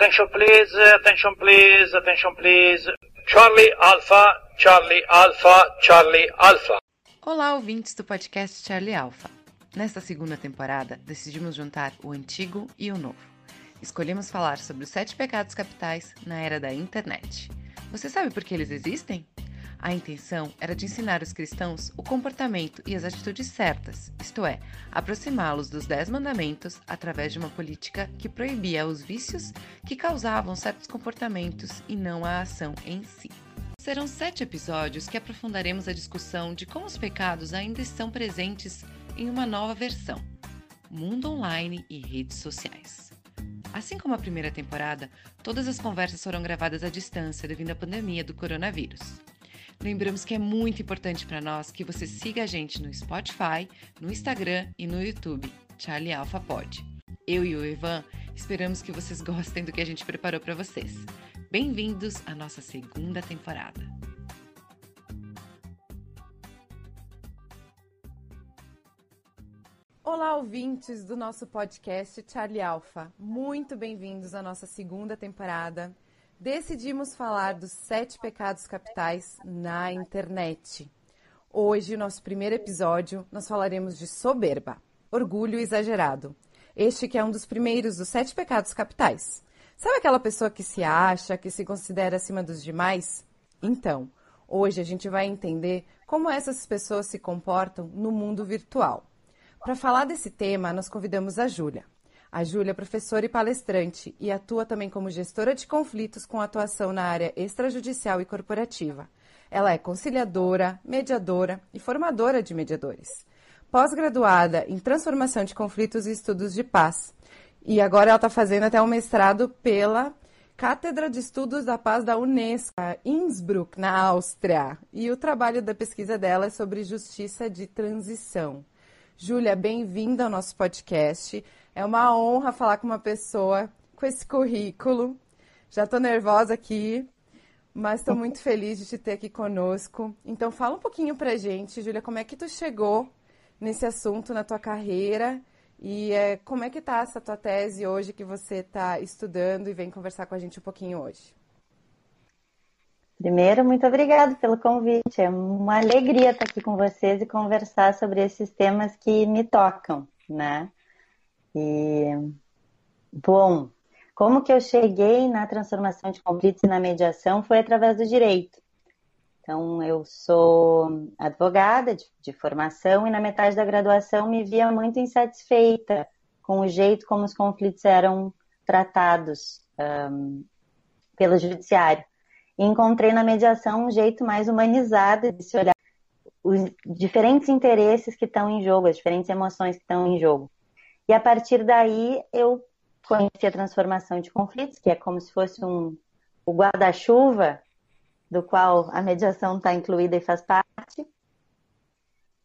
Attention please, attention please, attention please. Charlie Alpha, Charlie Alpha, Charlie Alpha. Olá, ouvintes do podcast Charlie Alpha. Nesta segunda temporada, decidimos juntar o antigo e o novo. Escolhemos falar sobre os sete pecados capitais na era da internet. Você sabe por que eles existem? A intenção era de ensinar os cristãos o comportamento e as atitudes certas, isto é, aproximá-los dos Dez Mandamentos através de uma política que proibia os vícios que causavam certos comportamentos e não a ação em si. Serão sete episódios que aprofundaremos a discussão de como os pecados ainda estão presentes em uma nova versão: mundo online e redes sociais. Assim como a primeira temporada, todas as conversas foram gravadas à distância devido à pandemia do coronavírus. Lembramos que é muito importante para nós que você siga a gente no Spotify, no Instagram e no YouTube, Charlie Alpha Pod. Eu e o Ivan esperamos que vocês gostem do que a gente preparou para vocês. Bem-vindos à nossa segunda temporada. Olá, ouvintes do nosso podcast Charlie Alpha. Muito bem-vindos à nossa segunda temporada decidimos falar dos sete pecados capitais na internet. Hoje, nosso primeiro episódio, nós falaremos de soberba, orgulho exagerado. Este que é um dos primeiros dos sete pecados capitais. Sabe aquela pessoa que se acha, que se considera acima dos demais? Então, hoje a gente vai entender como essas pessoas se comportam no mundo virtual. Para falar desse tema, nós convidamos a Júlia. A Júlia é professora e palestrante e atua também como gestora de conflitos com atuação na área extrajudicial e corporativa. Ela é conciliadora, mediadora e formadora de mediadores. Pós-graduada em transformação de conflitos e estudos de paz. E agora ela está fazendo até um mestrado pela Cátedra de Estudos da Paz da Unesco, Innsbruck, na Áustria. E o trabalho da pesquisa dela é sobre justiça de transição. Júlia, bem-vinda ao nosso podcast. É uma honra falar com uma pessoa com esse currículo. Já estou nervosa aqui, mas estou muito feliz de te ter aqui conosco. Então, fala um pouquinho para gente, Júlia, como é que tu chegou nesse assunto na tua carreira e é, como é que está essa tua tese hoje que você está estudando e vem conversar com a gente um pouquinho hoje? Primeiro, muito obrigada pelo convite. É uma alegria estar aqui com vocês e conversar sobre esses temas que me tocam, né? E, bom, como que eu cheguei na transformação de conflitos e na mediação foi através do direito. Então, eu sou advogada de, de, formação e na metade da graduação me via muito insatisfeita com o jeito como os conflitos eram tratados um, pelo judiciário. E encontrei na mediação um jeito mais humanizado de se olhar os diferentes interesses que estão em jogo, as diferentes emoções que estão em jogo. E a partir daí eu conheci a transformação de conflitos, que é como se fosse um, o guarda-chuva do qual a mediação está incluída e faz parte.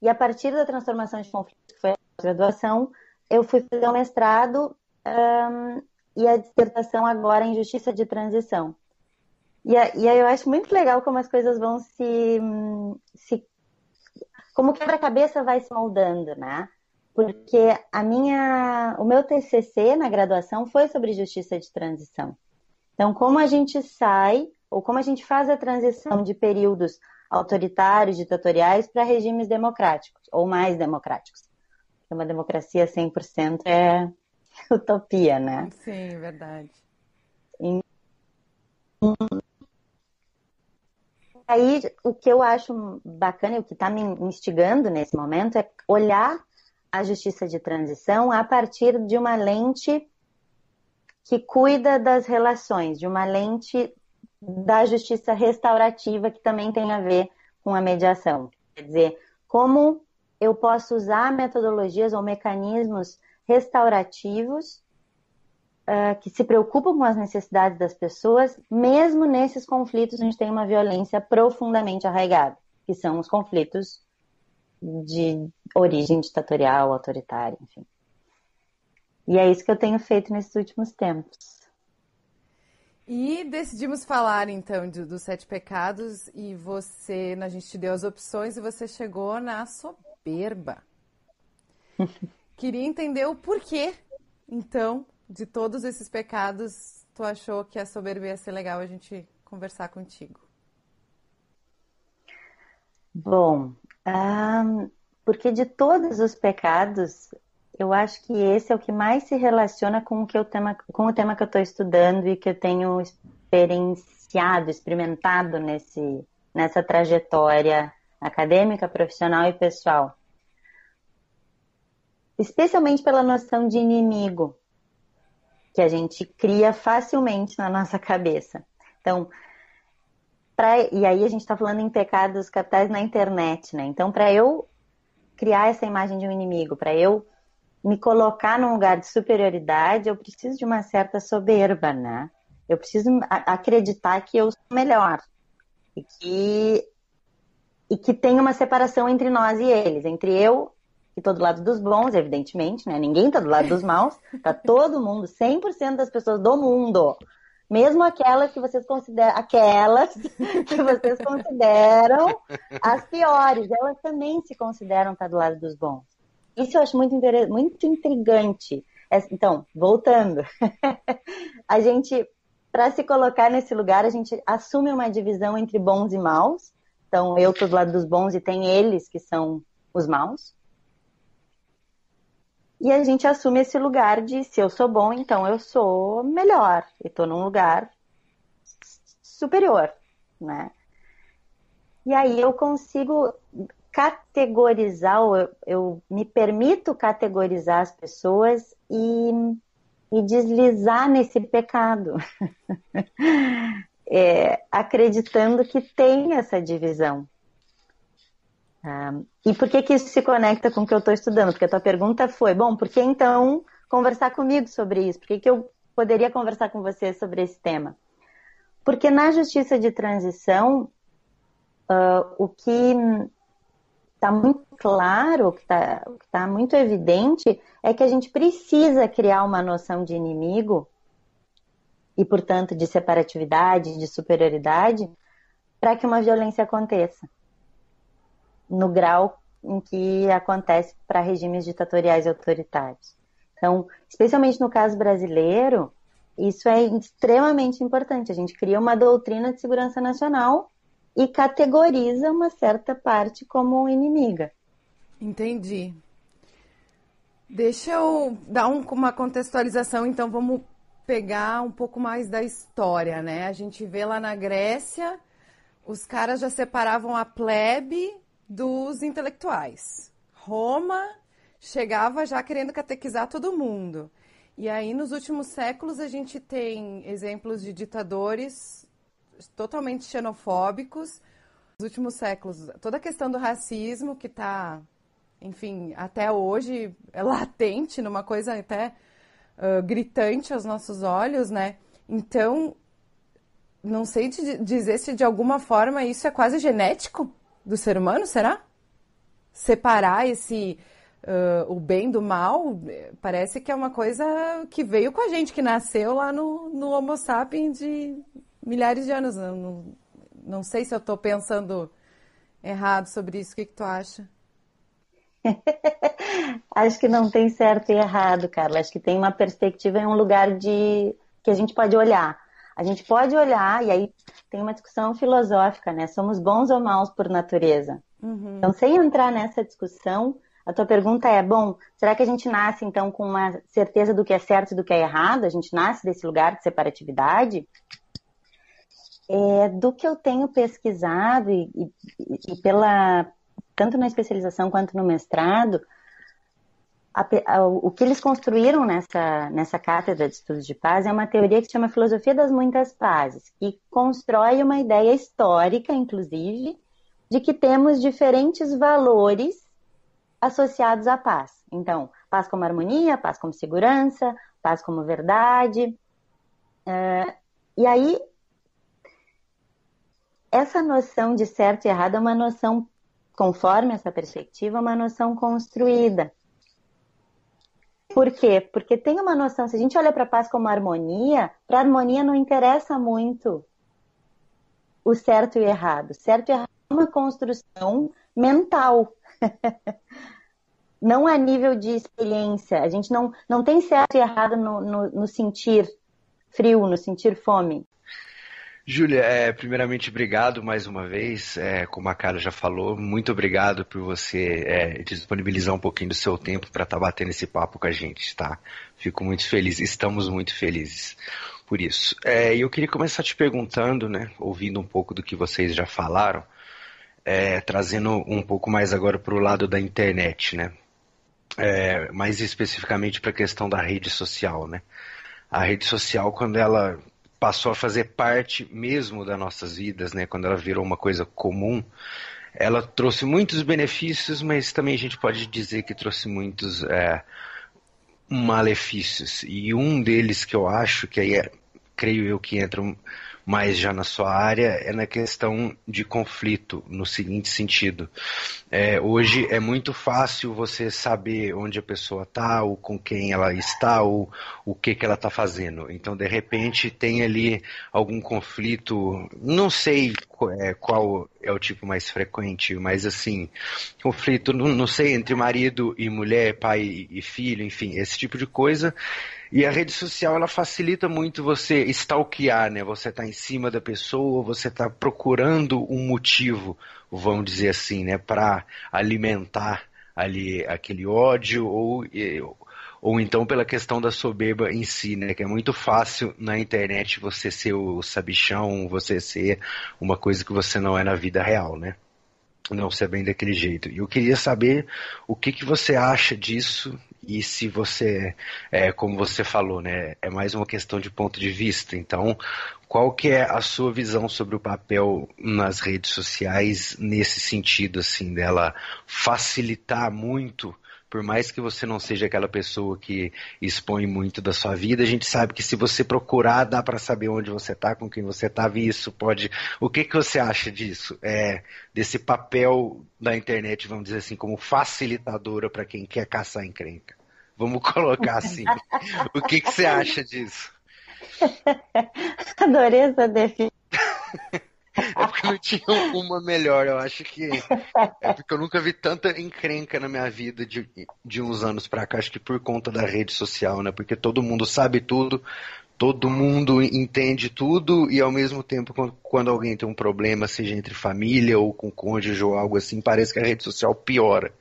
E a partir da transformação de conflitos, que foi a graduação, eu fui fazer o um mestrado um, e a dissertação agora em justiça de transição. E, aí eu acho muito legal como as coisas vão se. se como quebra-cabeça vai se moldando, né? porque a minha, o meu TCC na graduação foi sobre justiça de transição. Então, como a gente sai ou como a gente faz a transição de períodos autoritários, ditatoriais para regimes democráticos ou mais democráticos. Uma democracia 100% é utopia, né? Sim, verdade. E aí, o que eu acho bacana e o que está me instigando nesse momento é olhar a justiça de transição a partir de uma lente que cuida das relações, de uma lente da justiça restaurativa que também tem a ver com a mediação. Quer dizer, como eu posso usar metodologias ou mecanismos restaurativos uh, que se preocupam com as necessidades das pessoas, mesmo nesses conflitos onde tem uma violência profundamente arraigada, que são os conflitos de origem ditatorial, autoritária, enfim. E é isso que eu tenho feito nesses últimos tempos. E decidimos falar então dos do sete pecados e você, a gente te deu as opções e você chegou na soberba. Queria entender o porquê, então, de todos esses pecados tu achou que a soberba ia ser legal a gente conversar contigo? Bom, um, porque de todos os pecados, eu acho que esse é o que mais se relaciona com o, que eu tema, com o tema que eu estou estudando e que eu tenho experienciado, experimentado nesse, nessa trajetória acadêmica, profissional e pessoal. Especialmente pela noção de inimigo, que a gente cria facilmente na nossa cabeça. Então, pra, e aí a gente está falando em pecados capitais na internet, né? Então, para eu criar essa imagem de um inimigo, para eu me colocar num lugar de superioridade, eu preciso de uma certa soberba, né? Eu preciso acreditar que eu sou melhor e que e que tem uma separação entre nós e eles, entre eu que tô do lado dos bons, evidentemente, né? Ninguém tá do lado dos maus, tá todo mundo, 100% das pessoas do mundo, mesmo aquelas que vocês consideram, aquelas que vocês consideram as piores, elas também se consideram estar do lado dos bons. Isso eu acho muito, muito intrigante. Então, voltando, a gente, para se colocar nesse lugar, a gente assume uma divisão entre bons e maus. Então, eu estou do lado dos bons e tem eles que são os maus. E a gente assume esse lugar de se eu sou bom, então eu sou melhor. E estou num lugar superior, né? E aí eu consigo categorizar, eu, eu me permito categorizar as pessoas e, e deslizar nesse pecado, é, acreditando que tem essa divisão. Ah, e por que, que isso se conecta com o que eu estou estudando? Porque a tua pergunta foi, bom, por que então conversar comigo sobre isso? Por que, que eu poderia conversar com você sobre esse tema? Porque na justiça de transição, uh, o que está muito claro, o que está tá muito evidente, é que a gente precisa criar uma noção de inimigo e, portanto, de separatividade, de superioridade, para que uma violência aconteça no grau em que acontece para regimes ditatoriais e autoritários. Então, especialmente no caso brasileiro, isso é extremamente importante. A gente cria uma doutrina de segurança nacional e categoriza uma certa parte como inimiga. Entendi. Deixa eu dar um, uma contextualização, então vamos pegar um pouco mais da história, né? A gente vê lá na Grécia, os caras já separavam a plebe dos intelectuais. Roma chegava já querendo catequizar todo mundo. E aí, nos últimos séculos, a gente tem exemplos de ditadores totalmente xenofóbicos. Nos últimos séculos, toda a questão do racismo que está, enfim, até hoje é latente, numa coisa até uh, gritante aos nossos olhos, né? Então, não sei dizer se de alguma forma isso é quase genético do ser humano, será? Separar esse uh, o bem do mal parece que é uma coisa que veio com a gente, que nasceu lá no, no Homo sapiens de milhares de anos. Não, não sei se eu estou pensando errado sobre isso. O que, que tu acha? Acho que não tem certo e errado, Carla. Acho que tem uma perspectiva em um lugar de que a gente pode olhar. A gente pode olhar, e aí tem uma discussão filosófica, né? Somos bons ou maus por natureza? Uhum. Então, sem entrar nessa discussão, a tua pergunta é: bom, será que a gente nasce então com uma certeza do que é certo e do que é errado? A gente nasce desse lugar de separatividade? É, do que eu tenho pesquisado e, e, e, pela tanto na especialização quanto no mestrado, a, a, o que eles construíram nessa, nessa cátedra de estudos de paz é uma teoria que chama filosofia das muitas pazes, e constrói uma ideia histórica, inclusive, de que temos diferentes valores associados à paz. Então, paz como harmonia, paz como segurança, paz como verdade. Uh, e aí essa noção de certo e errado é uma noção, conforme essa perspectiva, uma noção construída. Por quê? Porque tem uma noção, se a gente olha para a paz como harmonia, para harmonia não interessa muito o certo e errado. Certo e errado é uma construção mental. não a nível de experiência. A gente não, não tem certo e errado no, no, no sentir frio, no sentir fome? Júlia, é, primeiramente, obrigado mais uma vez. É, como a Cara já falou, muito obrigado por você é, disponibilizar um pouquinho do seu tempo para estar tá batendo esse papo com a gente, tá? Fico muito feliz, estamos muito felizes por isso. É, eu queria começar te perguntando, né, ouvindo um pouco do que vocês já falaram, é, trazendo um pouco mais agora para o lado da internet, né? É, mais especificamente para a questão da rede social, né? A rede social, quando ela passou a fazer parte mesmo das nossas vidas, né? Quando ela virou uma coisa comum, ela trouxe muitos benefícios, mas também a gente pode dizer que trouxe muitos é, malefícios. E um deles que eu acho que aí é, creio eu que entra mais já na sua área é na questão de conflito, no seguinte sentido. É, hoje é muito fácil você saber onde a pessoa está, ou com quem ela está, ou o que, que ela está fazendo. Então, de repente, tem ali algum conflito, não sei é, qual é o tipo mais frequente, mas assim, conflito, não, não sei, entre marido e mulher, pai e filho, enfim, esse tipo de coisa. E a rede social ela facilita muito você stalkear, né? Você está em cima da pessoa, você está procurando um motivo, vamos dizer assim, né, para alimentar ali aquele ódio ou ou então pela questão da soberba em si, né? Que é muito fácil na internet você ser o sabichão, você ser uma coisa que você não é na vida real, né? Não ser bem daquele jeito. E eu queria saber o que, que você acha disso e se você, é, como você falou, né, é mais uma questão de ponto de vista. Então, qual que é a sua visão sobre o papel nas redes sociais nesse sentido, assim, dela facilitar muito por mais que você não seja aquela pessoa que expõe muito da sua vida, a gente sabe que se você procurar, dá para saber onde você está, com quem você está, e isso pode. O que, que você acha disso? É, desse papel da internet, vamos dizer assim, como facilitadora para quem quer caçar encrenca? Vamos colocar assim. o que, que você acha disso? Adorei essa definição. É porque não tinha uma melhor, eu acho que. É porque eu nunca vi tanta encrenca na minha vida de, de uns anos pra cá, acho que por conta da rede social, né? Porque todo mundo sabe tudo, todo mundo entende tudo e ao mesmo tempo quando alguém tem um problema, seja entre família ou com cônjuge ou algo assim, parece que a rede social piora.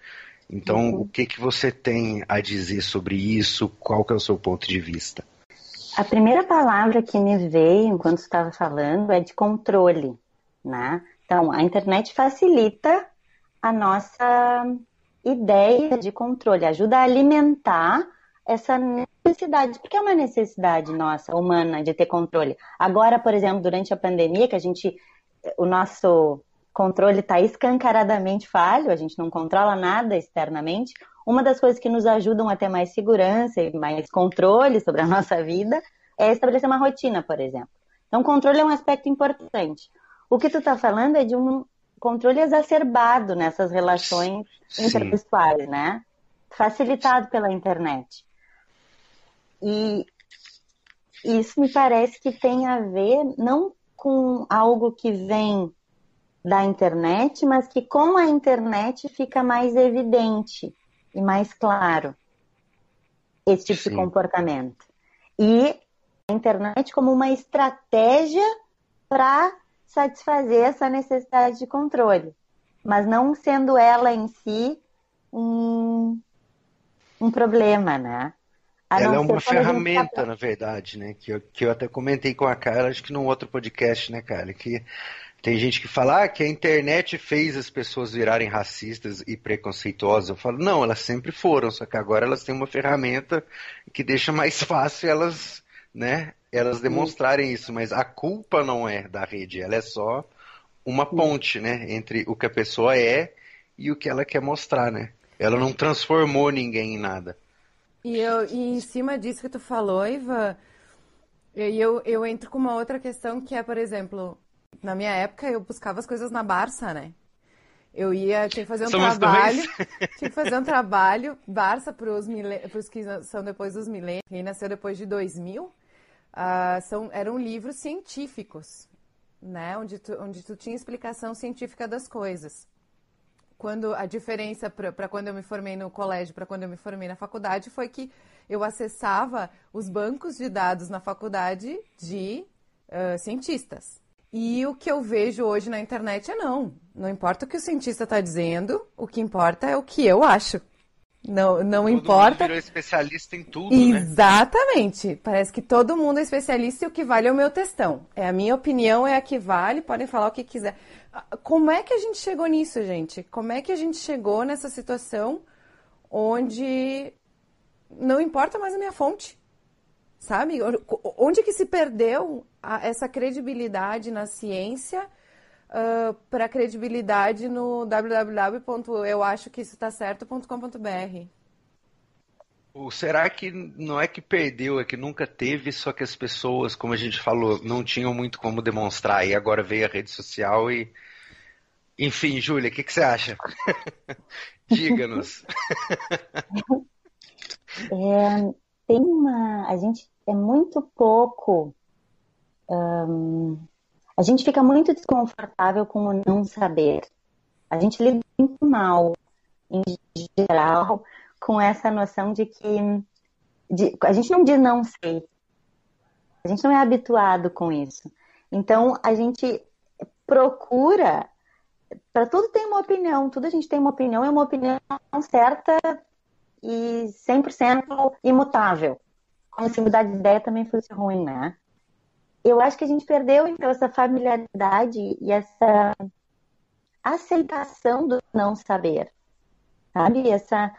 Então, uhum. o que que você tem a dizer sobre isso? Qual que é o seu ponto de vista? A primeira palavra que me veio enquanto estava falando é de controle né? Então, a internet facilita a nossa ideia de controle, ajuda a alimentar essa necessidade, porque é uma necessidade nossa, humana, de ter controle. Agora, por exemplo, durante a pandemia, que a gente, o nosso controle está escancaradamente falho, a gente não controla nada externamente. Uma das coisas que nos ajudam a ter mais segurança e mais controle sobre a nossa vida é estabelecer uma rotina, por exemplo. Então, controle é um aspecto importante. O que tu está falando é de um controle exacerbado nessas relações Sim. interpessoais, né? Facilitado pela internet. E isso me parece que tem a ver não com algo que vem da internet, mas que com a internet fica mais evidente e mais claro esse tipo Sim. de comportamento. E a internet como uma estratégia para satisfazer essa necessidade de controle, mas não sendo ela em si um, um problema, né? A ela é uma ferramenta, tá... na verdade, né? Que eu, que eu até comentei com a cara, acho que num outro podcast, né, cara? Que tem gente que fala ah, que a internet fez as pessoas virarem racistas e preconceituosas. Eu falo, não, elas sempre foram, só que agora elas têm uma ferramenta que deixa mais fácil elas, né, elas demonstrarem isso, mas a culpa não é da rede, ela é só uma ponte, né, entre o que a pessoa é e o que ela quer mostrar, né? Ela não transformou ninguém em nada. E, eu, e em cima disso que tu falou, Ivan, eu, eu entro com uma outra questão que é, por exemplo, na minha época eu buscava as coisas na Barça, né? Eu ia, tinha que fazer um Somos trabalho, tinha que fazer um trabalho, Barça para os que são depois dos milênios, quem nasceu depois de 2000, uh, são, eram livros científicos, né? Onde tu, onde tu tinha explicação científica das coisas. Quando a diferença para quando eu me formei no colégio para quando eu me formei na faculdade foi que eu acessava os bancos de dados na faculdade de uh, cientistas. E o que eu vejo hoje na internet é não. Não importa o que o cientista está dizendo, o que importa é o que eu acho. Não, não todo importa. Mundo virou especialista em tudo, né? Exatamente. Né? Parece que todo mundo é especialista e o que vale é o meu textão. É a minha opinião, é a que vale, podem falar o que quiser. Como é que a gente chegou nisso, gente? Como é que a gente chegou nessa situação onde não importa mais a minha fonte? Sabe? Onde que se perdeu a, essa credibilidade na ciência uh, para credibilidade no www.euachoqueistotacerto.com.br? Ou será que não é que perdeu, é que nunca teve, só que as pessoas, como a gente falou, não tinham muito como demonstrar, e agora veio a rede social e. Enfim, Júlia, o que, que, você acha? Diga-nos. É, tem uma. A gente é muito pouco. Um, a gente fica muito desconfortável com o não saber. A gente lida muito mal, em geral, com essa noção de que de, a gente não diz não sei. A gente não é habituado com isso. Então a gente procura para tudo tem uma opinião, tudo a gente tem uma opinião, é uma opinião certa e 100% imutável. Como se mudar de ideia também fosse ruim, né? Eu acho que a gente perdeu então essa familiaridade e essa aceitação do não saber, sabe? Essa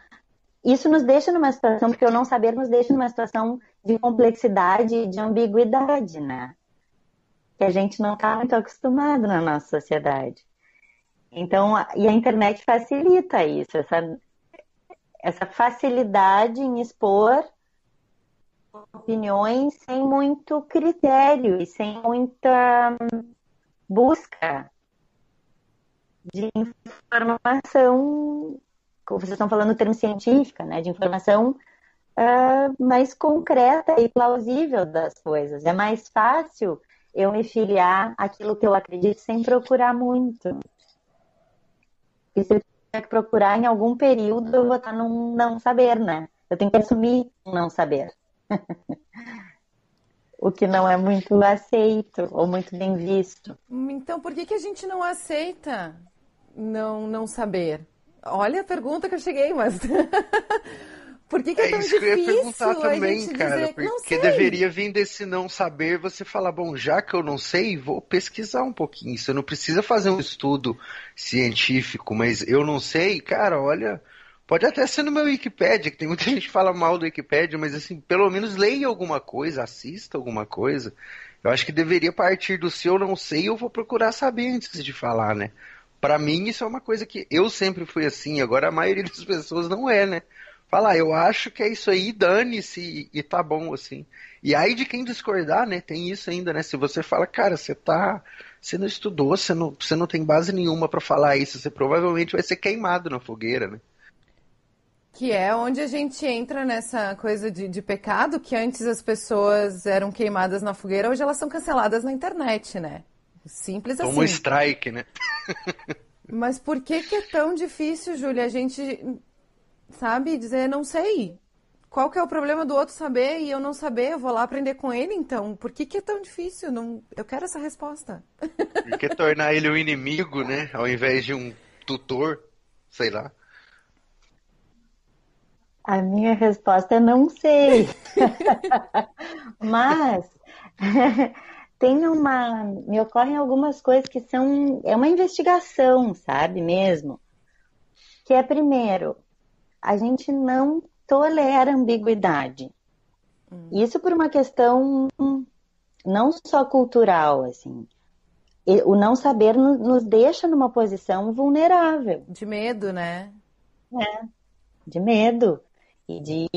isso nos deixa numa situação, porque o não saber nos deixa numa situação de complexidade, de ambiguidade, né? Que a gente não está muito acostumado na nossa sociedade. Então, e a internet facilita isso, essa, essa facilidade em expor opiniões sem muito critério e sem muita busca de informação vocês estão falando termo científica, né, de informação uh, mais concreta e plausível das coisas. É mais fácil eu me filiar àquilo que eu acredito sem procurar muito. E se eu tiver que procurar em algum período, eu vou estar num não saber, né? Eu tenho que assumir um não saber. o que não é muito aceito ou muito bem visto. Então, por que, que a gente não aceita não, não saber? Olha a pergunta que eu cheguei, mas. Por que, que é, é tão isso difícil? Que eu ia perguntar também, cara. Porque deveria vir desse não saber você falar, bom, já que eu não sei, vou pesquisar um pouquinho. Você não precisa fazer um estudo científico, mas eu não sei, cara, olha. Pode até ser no meu Wikipedia, que tem muita gente que fala mal do Wikipedia, mas assim, pelo menos leia alguma coisa, assista alguma coisa. Eu acho que deveria partir do se eu não sei, eu vou procurar saber antes de falar, né? para mim isso é uma coisa que eu sempre fui assim, agora a maioria das pessoas não é, né? Fala, eu acho que é isso aí, dane-se e tá bom, assim. E aí de quem discordar, né? Tem isso ainda, né? Se você fala, cara, você tá. Você não estudou, você não, você não tem base nenhuma para falar isso, você provavelmente vai ser queimado na fogueira, né? Que é onde a gente entra nessa coisa de, de pecado, que antes as pessoas eram queimadas na fogueira, hoje elas são canceladas na internet, né? Simples Como assim. Como strike, né? Mas por que, que é tão difícil, Júlia, a gente, sabe, dizer não sei? Qual que é o problema do outro saber e eu não saber? Eu vou lá aprender com ele, então. Por que, que é tão difícil? Não... Eu quero essa resposta. E quer tornar ele um inimigo, né? Ao invés de um tutor, sei lá. A minha resposta é não sei. Mas tem uma. Me ocorrem algumas coisas que são. É uma investigação, sabe mesmo? Que é, primeiro, a gente não tolera ambiguidade. Hum. Isso por uma questão não só cultural, assim. O não saber nos deixa numa posição vulnerável. De medo, né? É, de medo. E de,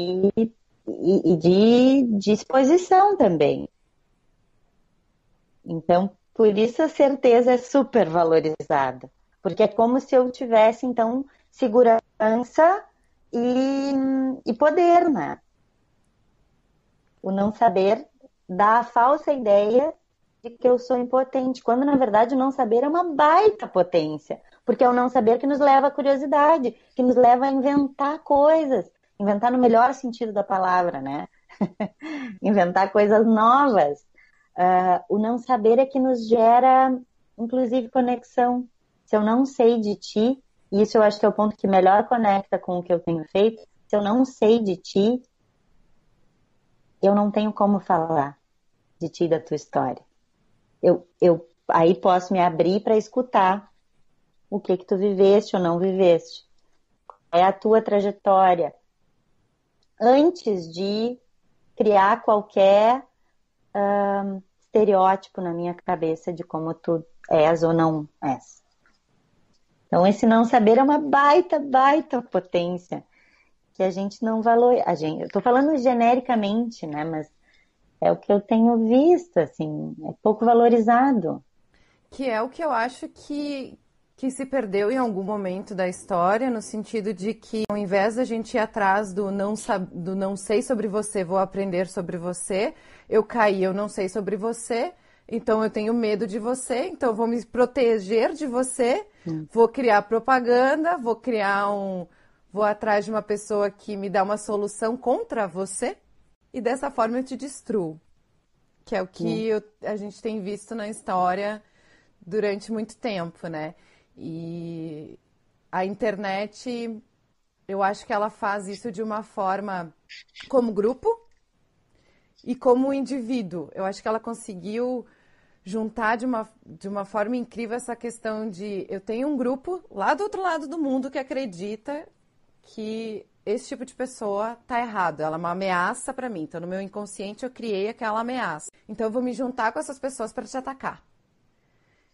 e, de disposição também. Então, por isso a certeza é super valorizada, porque é como se eu tivesse, então, segurança e, e poder, né? O não saber dá a falsa ideia de que eu sou impotente, quando na verdade o não saber é uma baita potência, porque é o não saber que nos leva à curiosidade, que nos leva a inventar coisas, inventar no melhor sentido da palavra, né? inventar coisas novas. Uh, o não saber é que nos gera, inclusive, conexão. Se eu não sei de ti, e isso eu acho que é o ponto que melhor conecta com o que eu tenho feito, se eu não sei de ti, eu não tenho como falar de ti e da tua história. Eu, eu aí posso me abrir para escutar o que que tu viveste ou não viveste. É a tua trajetória. Antes de criar qualquer um, estereótipo na minha cabeça de como tu és ou não és. Então, esse não saber é uma baita, baita potência que a gente não valoriza. A gente, eu estou falando genericamente, né? Mas é o que eu tenho visto, assim, é pouco valorizado. Que é o que eu acho que, que se perdeu em algum momento da história, no sentido de que, ao invés da gente ir atrás do não, do não sei sobre você, vou aprender sobre você, eu caí, eu não sei sobre você, então eu tenho medo de você, então vou me proteger de você, hum. vou criar propaganda, vou criar um. Vou atrás de uma pessoa que me dá uma solução contra você e dessa forma eu te destruo. Que é o que hum. eu, a gente tem visto na história durante muito tempo, né? E a internet, eu acho que ela faz isso de uma forma como grupo e como indivíduo. Eu acho que ela conseguiu juntar de uma, de uma forma incrível essa questão de eu tenho um grupo lá do outro lado do mundo que acredita que esse tipo de pessoa tá errado, ela é uma ameaça para mim. Então no meu inconsciente eu criei aquela ameaça. Então eu vou me juntar com essas pessoas para te atacar.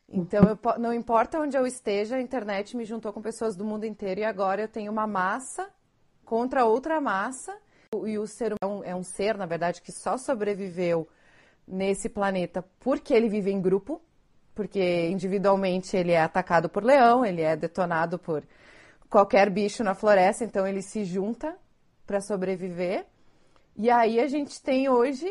Então eu, não importa onde eu esteja, a internet me juntou com pessoas do mundo inteiro e agora eu tenho uma massa contra outra massa e o ser é um, é um ser, na verdade, que só sobreviveu nesse planeta porque ele vive em grupo, porque individualmente ele é atacado por leão, ele é detonado por qualquer bicho na floresta, então ele se junta para sobreviver. E aí a gente tem hoje,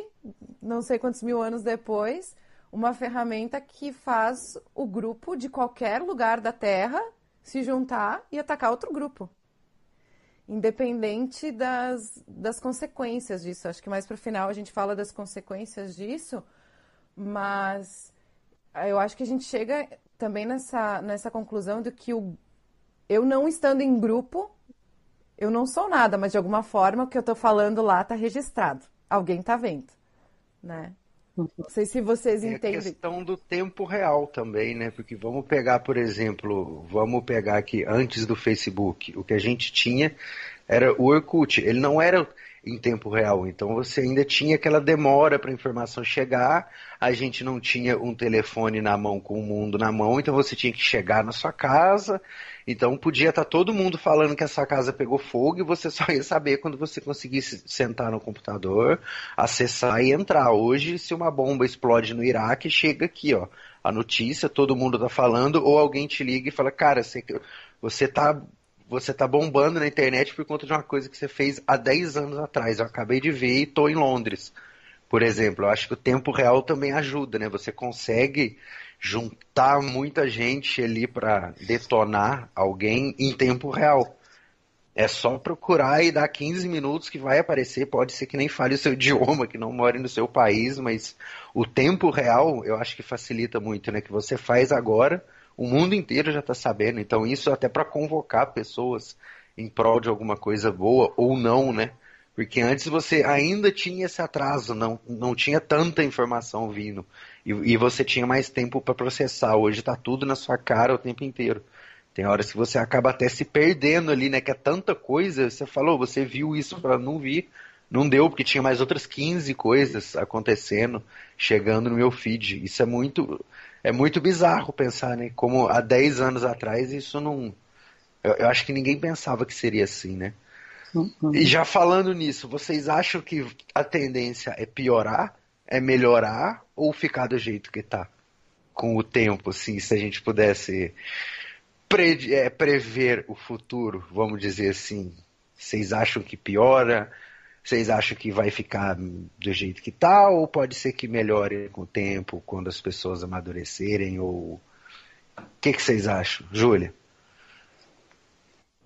não sei quantos mil anos depois, uma ferramenta que faz o grupo de qualquer lugar da Terra se juntar e atacar outro grupo independente das, das consequências disso. Acho que mais para o final a gente fala das consequências disso, mas eu acho que a gente chega também nessa, nessa conclusão de que o, eu não estando em grupo, eu não sou nada, mas de alguma forma o que eu estou falando lá está registrado. Alguém está vendo, né? Não sei se vocês entendem. É a questão do tempo real também, né? Porque vamos pegar, por exemplo, vamos pegar aqui antes do Facebook, o que a gente tinha era o Orkut. Ele não era em tempo real, então você ainda tinha aquela demora para a informação chegar. A gente não tinha um telefone na mão com o mundo na mão, então você tinha que chegar na sua casa então podia estar tá todo mundo falando que a sua casa pegou fogo e você só ia saber quando você conseguisse sentar no computador, acessar e entrar. Hoje, se uma bomba explode no Iraque, chega aqui, ó, a notícia, todo mundo está falando, ou alguém te liga e fala, cara, você, você tá você tá bombando na internet por conta de uma coisa que você fez há 10 anos atrás. Eu acabei de ver e estou em Londres. Por exemplo, eu acho que o tempo real também ajuda, né? Você consegue juntar muita gente ali para detonar alguém em tempo real. É só procurar e dar 15 minutos que vai aparecer. Pode ser que nem fale o seu idioma, que não more no seu país, mas o tempo real eu acho que facilita muito, né? Que você faz agora, o mundo inteiro já está sabendo. Então isso até para convocar pessoas em prol de alguma coisa boa ou não, né? Porque antes você ainda tinha esse atraso, não, não tinha tanta informação vindo. E, e você tinha mais tempo para processar. Hoje está tudo na sua cara o tempo inteiro. Tem horas que você acaba até se perdendo ali, né? Que é tanta coisa. Você falou, você viu isso, para não vi. Não deu, porque tinha mais outras 15 coisas acontecendo, chegando no meu feed. Isso é muito, é muito bizarro pensar, né? Como há 10 anos atrás isso não. Eu, eu acho que ninguém pensava que seria assim, né? Uhum. E já falando nisso, vocês acham que a tendência é piorar, é melhorar ou ficar do jeito que está? Com o tempo, assim, se a gente pudesse pre é, prever o futuro, vamos dizer assim. Vocês acham que piora? Vocês acham que vai ficar do jeito que está? Ou pode ser que melhore com o tempo, quando as pessoas amadurecerem? Ou o que, que vocês acham? Júlia?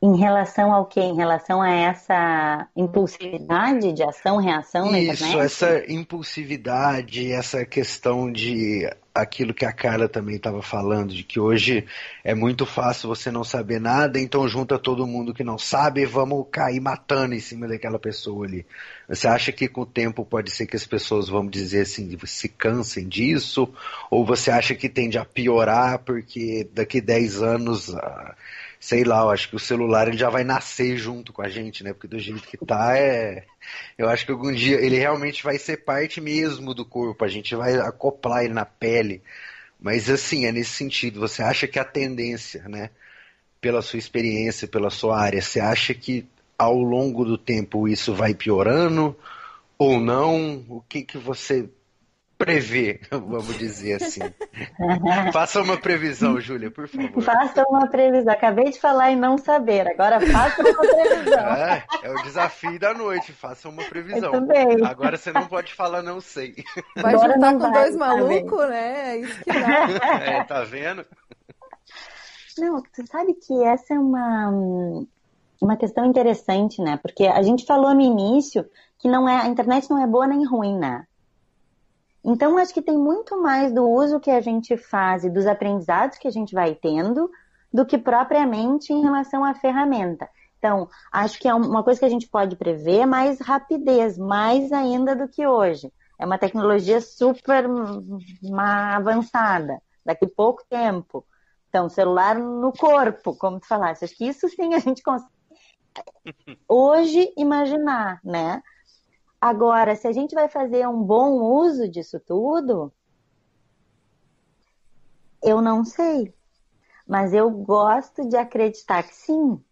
Em relação ao quê? Em relação a essa impulsividade de ação, reação na Isso, internet? essa impulsividade, essa questão de aquilo que a Carla também estava falando, de que hoje é muito fácil você não saber nada, então junta todo mundo que não sabe e vamos cair matando em cima daquela pessoa ali. Você acha que com o tempo pode ser que as pessoas, vamos dizer assim, se cansem disso? Ou você acha que tende a piorar porque daqui 10 anos. Ah, sei lá, eu acho que o celular ele já vai nascer junto com a gente, né? Porque do jeito que tá, é. Eu acho que algum dia ele realmente vai ser parte mesmo do corpo, a gente vai acoplar ele na pele. Mas assim, é nesse sentido, você acha que a tendência, né? Pela sua experiência, pela sua área, você acha que ao longo do tempo isso vai piorando ou não? O que, que você prever, vamos dizer assim. faça uma previsão, Júlia, por favor. Faça uma previsão. Acabei de falar em não saber, agora faça uma previsão. É, é o desafio da noite, faça uma previsão. bem. Agora você não pode falar não sei. Vai Agora juntar com vai dois saber. malucos, né? É isso que dá. É, tá vendo? Não, tu sabe que essa é uma, uma questão interessante, né? Porque a gente falou no início que não é, a internet não é boa nem ruim, né? Então, acho que tem muito mais do uso que a gente faz e dos aprendizados que a gente vai tendo do que propriamente em relação à ferramenta. Então, acho que é uma coisa que a gente pode prever mais rapidez, mais ainda do que hoje. É uma tecnologia super avançada, daqui a pouco tempo. Então, celular no corpo, como tu falaste. Acho que isso sim a gente consegue hoje imaginar, né? Agora, se a gente vai fazer um bom uso disso tudo, eu não sei. Mas eu gosto de acreditar que sim.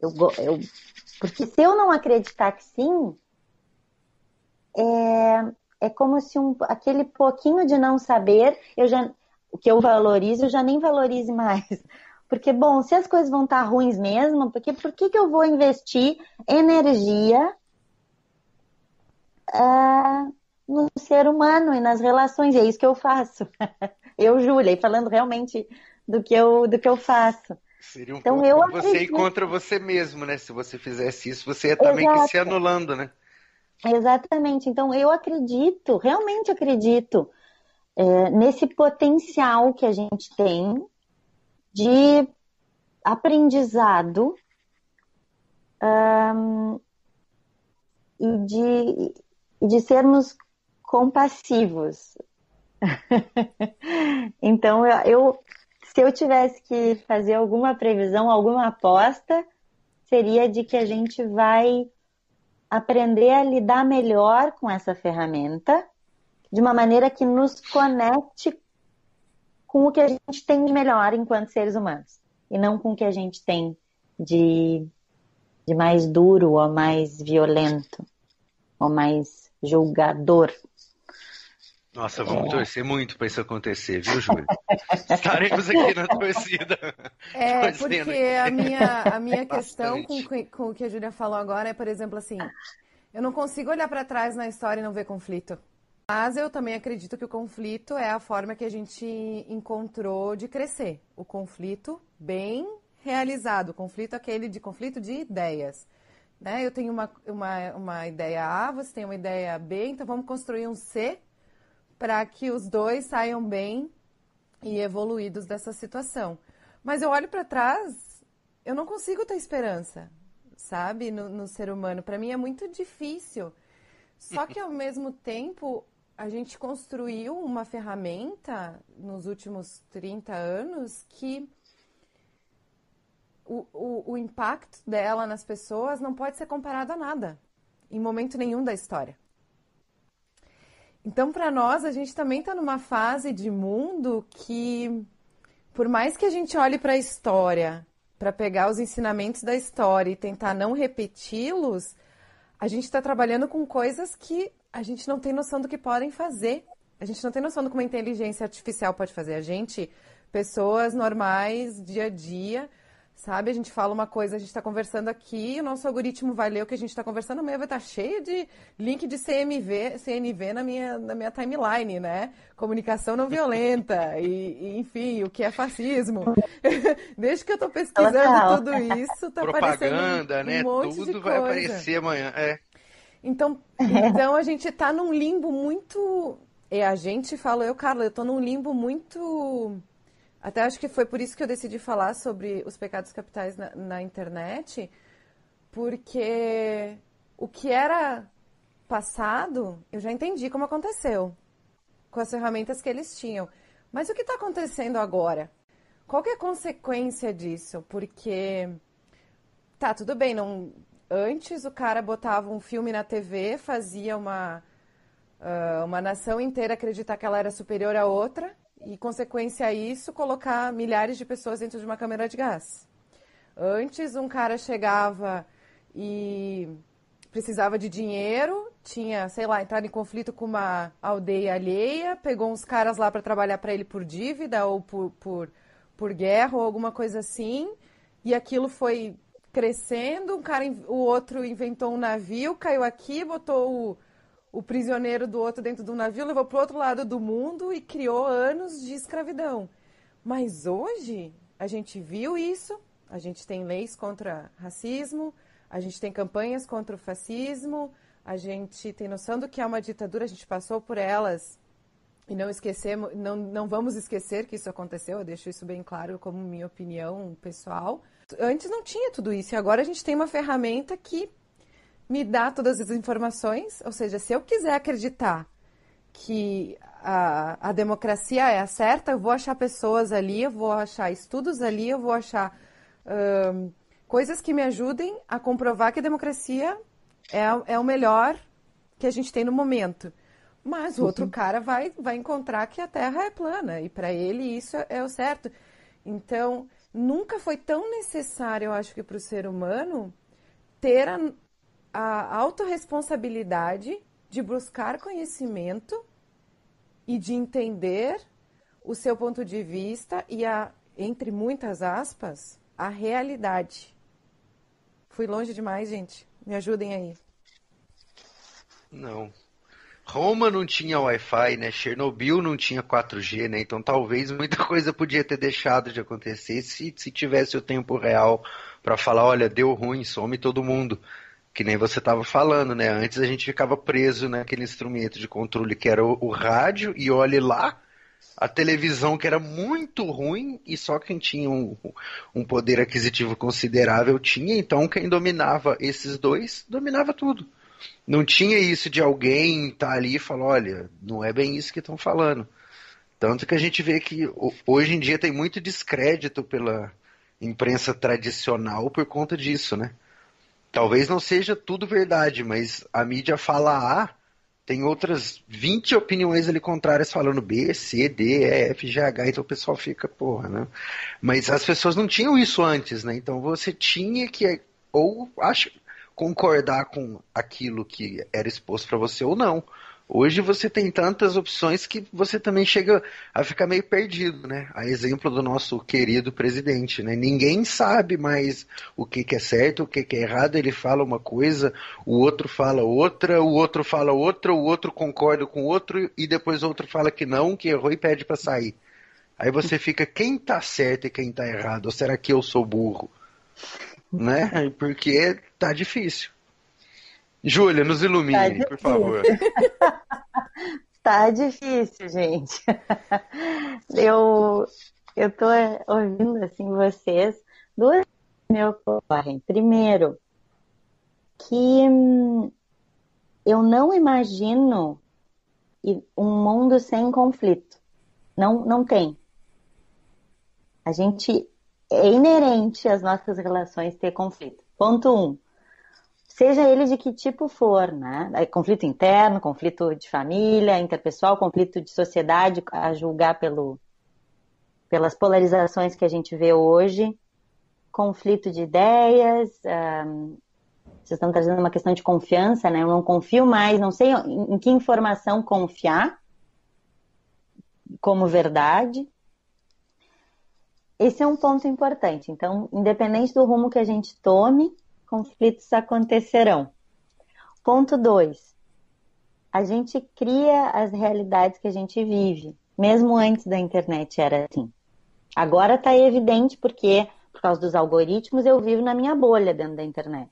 Eu, eu- porque se eu não acreditar que sim, é, é como se um, aquele pouquinho de não saber, eu já, o que eu valorizo, eu já nem valorize mais. Porque, bom, se as coisas vão estar ruins mesmo, porque por que, que eu vou investir energia ah, no ser humano e nas relações? E é isso que eu faço. Eu, Júlia, e falando realmente do que eu, do que eu faço. Seria um Então, pouco eu você ir acredito. contra você mesmo, né? Se você fizesse isso, você ia também que se anulando, né? Exatamente. Então, eu acredito, realmente acredito, é, nesse potencial que a gente tem de aprendizado ahn, e de, e de sermos compassivos. Então, eu, eu- se eu tivesse que fazer alguma previsão, alguma aposta, seria de que a gente vai aprender a lidar melhor com essa ferramenta, de uma maneira que nos conecte com o que a gente tem de melhor enquanto seres humanos, e não com o que a gente tem de, de mais duro, ou mais violento, ou mais julgador. Nossa, vamos torcer muito para isso acontecer, viu, Júlia? Estaremos aqui na torcida. É, porque a minha, a minha questão com, com o que a Júlia falou agora é, por exemplo, assim, eu não consigo olhar para trás na história e não ver conflito. Mas eu também acredito que o conflito é a forma que a gente encontrou de crescer. O conflito bem realizado, o conflito aquele de conflito de ideias. Né? Eu tenho uma, uma, uma ideia A, você tem uma ideia B, então vamos construir um C para que os dois saiam bem e evoluídos dessa situação. Mas eu olho para trás, eu não consigo ter esperança, sabe, no, no ser humano. Para mim é muito difícil. Só que ao mesmo tempo, a gente construiu uma ferramenta nos últimos 30 anos que o, o, impacto dela nas pessoas não pode ser comparado a nada, em momento nenhum da história. Então, para nós, a gente também está numa fase de mundo que, por mais que a gente olhe para a história, para pegar os ensinamentos da história e tentar não repeti-los, a gente está trabalhando com coisas que a gente não tem noção do que podem fazer. A gente não tem noção do que uma inteligência artificial pode fazer. A gente, pessoas normais, dia a dia, Sabe, a gente fala uma coisa, a gente está conversando aqui, o nosso algoritmo vai ler o que a gente está conversando, amanhã vai estar tá cheio de link de CMV, CNV na minha, na minha timeline, né? Comunicação não violenta, e, e enfim, o que é fascismo. Desde que eu estou pesquisando tudo isso, tá Propaganda, aparecendo né? um monte tudo de coisa. vai aparecer amanhã. É. Então, então a gente está num limbo muito. É, a gente fala, eu, Carla, eu estou num limbo muito até acho que foi por isso que eu decidi falar sobre os pecados capitais na, na internet, porque o que era passado, eu já entendi como aconteceu, com as ferramentas que eles tinham. Mas o que está acontecendo agora? Qual é a consequência disso? Porque, tá, tudo bem, não... antes o cara botava um filme na TV, fazia uma, uh, uma nação inteira acreditar que ela era superior a outra, e, consequência a isso, colocar milhares de pessoas dentro de uma câmera de gás. Antes, um cara chegava e precisava de dinheiro, tinha, sei lá, entrado em conflito com uma aldeia alheia, pegou uns caras lá para trabalhar para ele por dívida ou por, por, por guerra ou alguma coisa assim, e aquilo foi crescendo, um cara, o outro inventou um navio, caiu aqui, botou o o prisioneiro do outro dentro do navio, levou para o outro lado do mundo e criou anos de escravidão. Mas hoje a gente viu isso, a gente tem leis contra racismo, a gente tem campanhas contra o fascismo, a gente tem noção do que é uma ditadura, a gente passou por elas e não esquecemos, não, não vamos esquecer que isso aconteceu, eu deixo isso bem claro como minha opinião pessoal. Antes não tinha tudo isso e agora a gente tem uma ferramenta que me dá todas as informações, ou seja, se eu quiser acreditar que a, a democracia é a certa, eu vou achar pessoas ali, eu vou achar estudos ali, eu vou achar coisas que me ajudem a comprovar que a democracia é, é o melhor que a gente tem no momento. Mas o outro cara vai, vai encontrar que a Terra é plana, e para ele isso é, é o certo. Então, nunca foi tão necessário, eu acho que para o ser humano, ter a, a autorresponsabilidade de buscar conhecimento e de entender o seu ponto de vista e a, entre muitas aspas, a realidade. Fui longe demais, gente. Me ajudem aí. Não. Roma não tinha Wi-Fi, né? Chernobyl não tinha 4G, né? Então talvez muita coisa podia ter deixado de acontecer se, se tivesse o tempo real para falar, olha, deu ruim, some todo mundo que nem você estava falando, né? Antes a gente ficava preso naquele instrumento de controle que era o, o, rádio, e olhe lá, a televisão que era muito ruim e só quem tinha um, um poder aquisitivo considerável tinha, então quem dominava esses dois dominava tudo. Não tinha isso de alguém estar tá ali e falar, olha, não é bem isso que estão falando. Tanto que a gente vê que hoje em dia tem muito descrédito pela imprensa tradicional por conta disso, né? Talvez não seja tudo verdade, mas a mídia fala A, tem outras 20 opiniões ali contrárias falando B, C, D, E, F, G, H, então o pessoal fica, porra, né? Mas as pessoas não tinham isso antes, né? Então você tinha que ou acho, concordar com aquilo que era exposto para você ou não. Hoje você tem tantas opções que você também chega a ficar meio perdido, né? A exemplo do nosso querido presidente, né? Ninguém sabe mais o que, que é certo, o que, que é errado. Ele fala uma coisa, o outro fala outra, o outro fala outra, o outro concorda com o outro e depois o outro fala que não, que errou e pede para sair. Aí você fica, quem tá certo e quem tá errado? Ou será que eu sou burro? Né? Porque tá difícil. Júlia, nos ilumine, tá por favor. tá difícil, gente. Eu eu tô ouvindo assim vocês, duas me ocorrem. Primeiro, que hum, eu não imagino um mundo sem conflito. Não, não tem. A gente é inerente às nossas relações ter conflito. Ponto um seja ele de que tipo for, né? Conflito interno, conflito de família, interpessoal, conflito de sociedade, a julgar pelo, pelas polarizações que a gente vê hoje, conflito de ideias, um, vocês estão trazendo uma questão de confiança, né? Eu não confio mais, não sei em que informação confiar como verdade. esse é um ponto importante. Então, independente do rumo que a gente tome, conflitos acontecerão. Ponto 2. A gente cria as realidades que a gente vive. Mesmo antes da internet era assim. Agora está evidente porque, por causa dos algoritmos, eu vivo na minha bolha dentro da internet.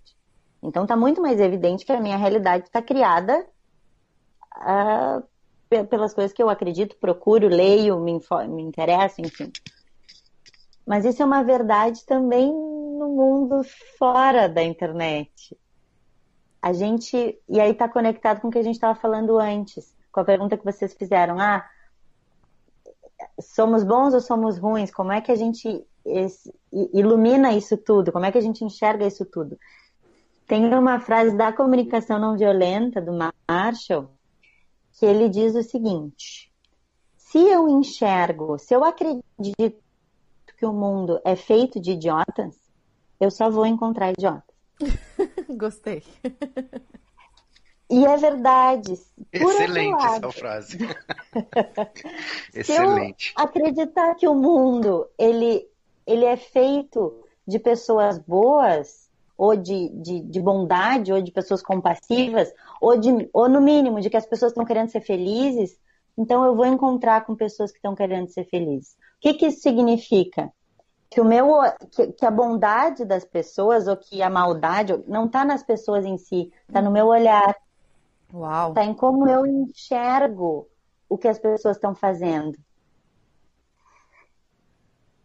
Então está muito mais evidente que a minha realidade está criada uh, pelas coisas que eu acredito, procuro, leio, me, me interesso, enfim. Mas isso é uma verdade também no mundo fora da internet. A gente. E aí está conectado com o que a gente estava falando antes, com a pergunta que vocês fizeram. Ah, somos bons ou somos ruins? Como é que a gente ilumina isso tudo? Como é que a gente enxerga isso tudo? Tem uma frase da comunicação não violenta, do Marshall, que ele diz o seguinte: se eu enxergo, se eu acredito que o mundo é feito de idiotas, eu só vou encontrar idiotas. Gostei. E é verdade. Excelente essa frase. Excelente. Acreditar que o mundo ele, ele é feito de pessoas boas, ou de, de, de bondade, ou de pessoas compassivas, ou, de, ou no mínimo de que as pessoas estão querendo ser felizes, então eu vou encontrar com pessoas que estão querendo ser felizes. O que, que isso significa? Que, o meu, que, que a bondade das pessoas ou que a maldade não está nas pessoas em si, está no meu olhar. Uau! Está em como eu enxergo o que as pessoas estão fazendo.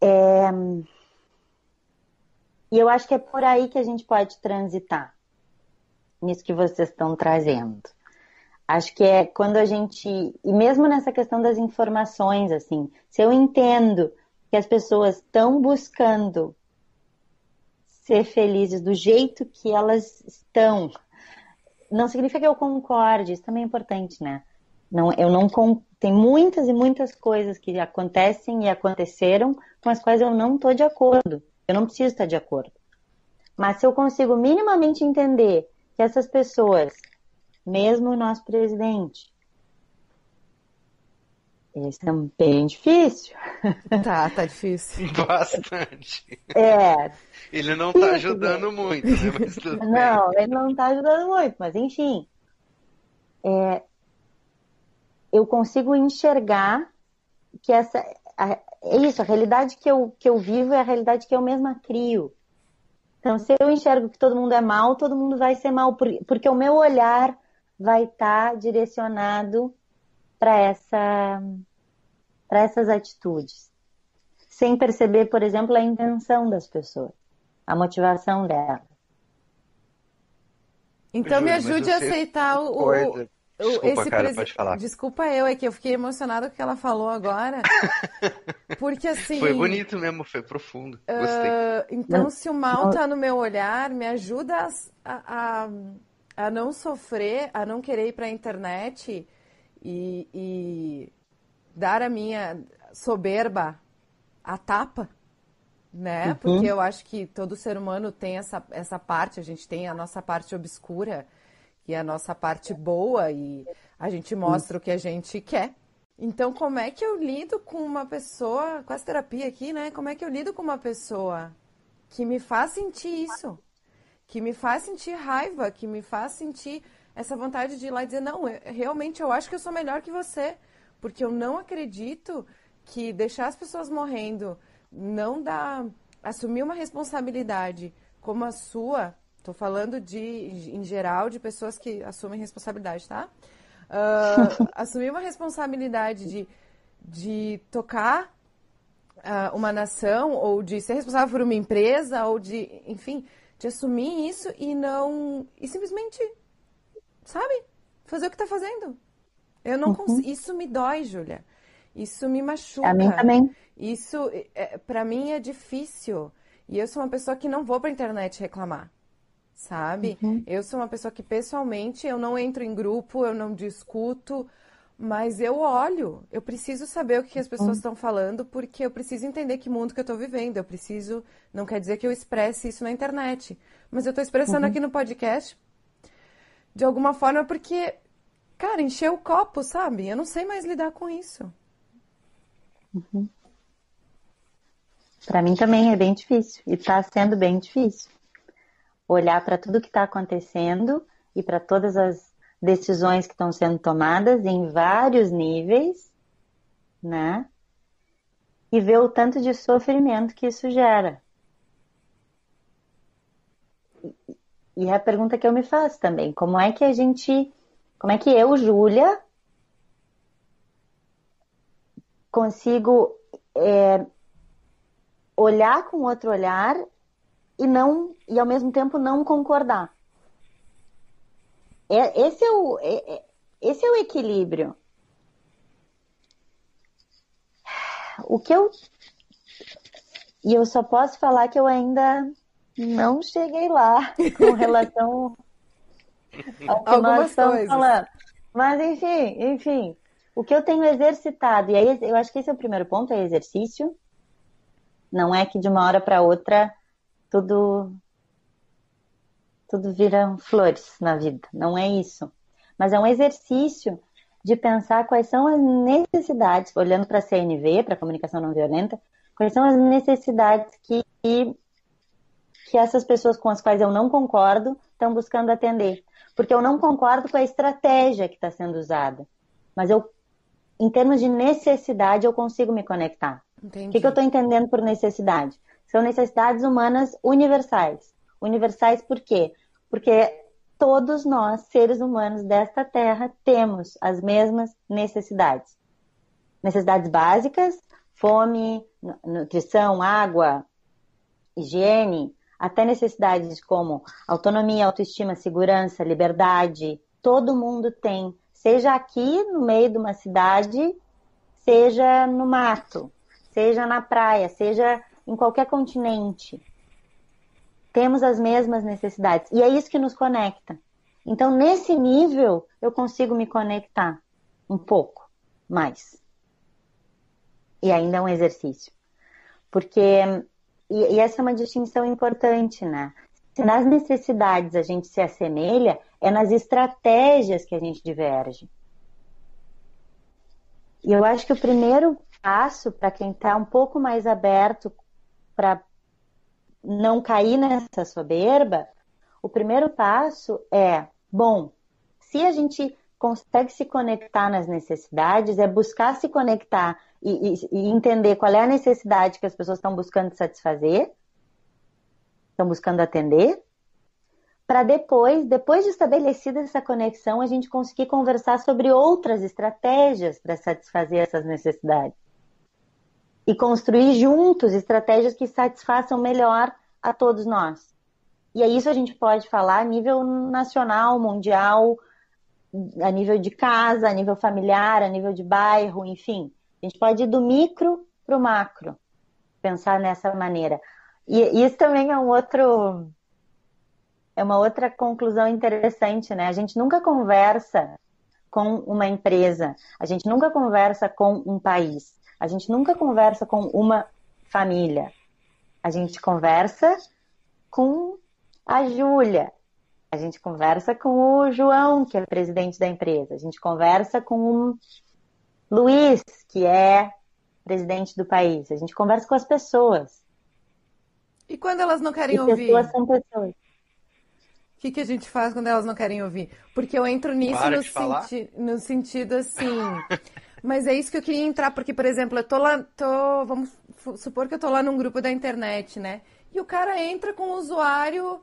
É... E eu acho que é por aí que a gente pode transitar, nisso que vocês estão trazendo. Acho que é quando a gente. E mesmo nessa questão das informações, assim, se eu entendo que as pessoas estão buscando ser felizes do jeito que elas estão, não significa que eu concorde, isso também é importante, né? Não, eu não tem muitas e muitas coisas que acontecem e aconteceram com as quais eu não estou de acordo. Eu não preciso estar de acordo. Mas se eu consigo minimamente entender que essas pessoas mesmo o nosso presidente. Esse é bem difícil. Tá, tá difícil. Bastante. É. Ele não tá ajudando muito, né? Mas tudo não, bem. ele não tá ajudando muito, mas enfim. É, eu consigo enxergar que essa. é isso, a realidade que eu, que eu vivo é a realidade que eu mesma crio. Então, se eu enxergo que todo mundo é mal, todo mundo vai ser mal, porque o meu olhar vai estar tá direcionado para essa, essas atitudes. Sem perceber, por exemplo, a intenção das pessoas, a motivação delas. Então Júlio, me ajude a aceitar o, o, Desculpa, esse cara, pode falar. Desculpa eu, é que eu fiquei emocionada com o que ela falou agora. Porque assim. Foi bonito mesmo, foi profundo. Gostei. Uh, então, se o mal tá no meu olhar, me ajuda a, a, a não sofrer, a não querer ir para a internet e, e, dar a minha soberba a tapa, né? Uhum. Porque eu acho que todo ser humano tem essa, essa parte, a gente tem a nossa parte obscura e a nossa parte boa e a gente mostra uhum. o que a gente quer. Então, como é que eu lido com uma pessoa, com essa terapia aqui, né? Como é que eu lido com uma pessoa que me faz sentir isso? que me faz sentir raiva, que me faz sentir essa vontade de ir lá e dizer, não, eu, realmente eu acho que eu sou melhor que você, porque eu não acredito que deixar as pessoas morrendo não dá assumir uma responsabilidade como a sua, estou falando de em geral de pessoas que assumem responsabilidade, tá? Uh, assumir uma responsabilidade de, de tocar uh, uma nação ou de ser responsável por uma empresa ou de, enfim, de assumir isso e não. E simplesmente, sabe? Fazer o que tá fazendo. Eu não uhum. consigo. Isso me dói, Júlia. Isso me machuca. A mim também. Isso, é, para mim, é difícil. E eu sou uma pessoa que não vou pra internet reclamar. Sabe? Uhum. Eu sou uma pessoa que, pessoalmente, eu não entro em grupo, eu não discuto. Mas eu olho, eu preciso saber o que as pessoas estão falando, porque eu preciso entender que mundo que eu estou vivendo. Eu preciso, não quer dizer que eu expresse isso na internet, mas eu estou expressando uhum. aqui no podcast de alguma forma porque, cara, encheu o copo, sabe? Eu não sei mais lidar com isso. Uhum. Para mim também é bem difícil e está sendo bem difícil. Olhar para tudo que está acontecendo e para todas as decisões que estão sendo tomadas em vários níveis, né? E ver o tanto de sofrimento que isso gera. E é a pergunta que eu me faço também, como é que a gente, como é que eu, Júlia, consigo é, olhar com outro olhar e não e ao mesmo tempo não concordar. É, esse, é o, é, é, esse é o equilíbrio. O que eu. E eu só posso falar que eu ainda não cheguei lá com relação ao que Algumas nós estamos coisas. falando. Mas, enfim, enfim. O que eu tenho exercitado, e aí eu acho que esse é o primeiro ponto, é exercício. Não é que de uma hora para outra tudo tudo vira flores na vida. Não é isso. Mas é um exercício de pensar quais são as necessidades, olhando para a CNV, para a comunicação não violenta, quais são as necessidades que, que essas pessoas com as quais eu não concordo estão buscando atender. Porque eu não concordo com a estratégia que está sendo usada. Mas eu, em termos de necessidade, eu consigo me conectar. Entendi. O que, que eu estou entendendo por necessidade? São necessidades humanas universais. Universais por quê? porque todos nós, seres humanos desta terra, temos as mesmas necessidades. Necessidades básicas, fome, nutrição, água, higiene, até necessidades como autonomia, autoestima, segurança, liberdade, todo mundo tem, seja aqui no meio de uma cidade, seja no mato, seja na praia, seja em qualquer continente temos as mesmas necessidades. E é isso que nos conecta. Então, nesse nível, eu consigo me conectar um pouco mais. E ainda é um exercício. Porque, e, e essa é uma distinção importante, né? Se nas necessidades a gente se assemelha, é nas estratégias que a gente diverge. E eu acho que o primeiro passo para quem está um pouco mais aberto para não cair nessa soberba, o primeiro passo é, bom, se a gente consegue se conectar nas necessidades, é buscar se conectar e, e, e entender qual é a necessidade que as pessoas estão buscando satisfazer, estão buscando atender, para depois, depois de estabelecida essa conexão, a gente conseguir conversar sobre outras estratégias para satisfazer essas necessidades e construir juntos estratégias que satisfaçam melhor a todos nós. E é isso a gente pode falar a nível nacional, mundial, a nível de casa, a nível familiar, a nível de bairro, enfim. A gente pode ir do micro para o macro, pensar nessa maneira. E isso também é um outro é uma outra conclusão interessante, né? A gente nunca conversa com uma empresa, a gente nunca conversa com um país, a gente nunca conversa com uma família. A gente conversa com a Júlia, a gente conversa com o João, que é presidente da empresa, a gente conversa com o Luiz, que é presidente do país, a gente conversa com as pessoas. E quando elas não querem e ouvir? Pessoas são pessoas. O que, que a gente faz quando elas não querem ouvir? Porque eu entro nisso no, senti no, sentido assim. Mas é isso que eu queria entrar, porque, por exemplo, eu tô lá, tô, vamos supor que eu tô lá num grupo da internet, né? E o cara entra com o usuário,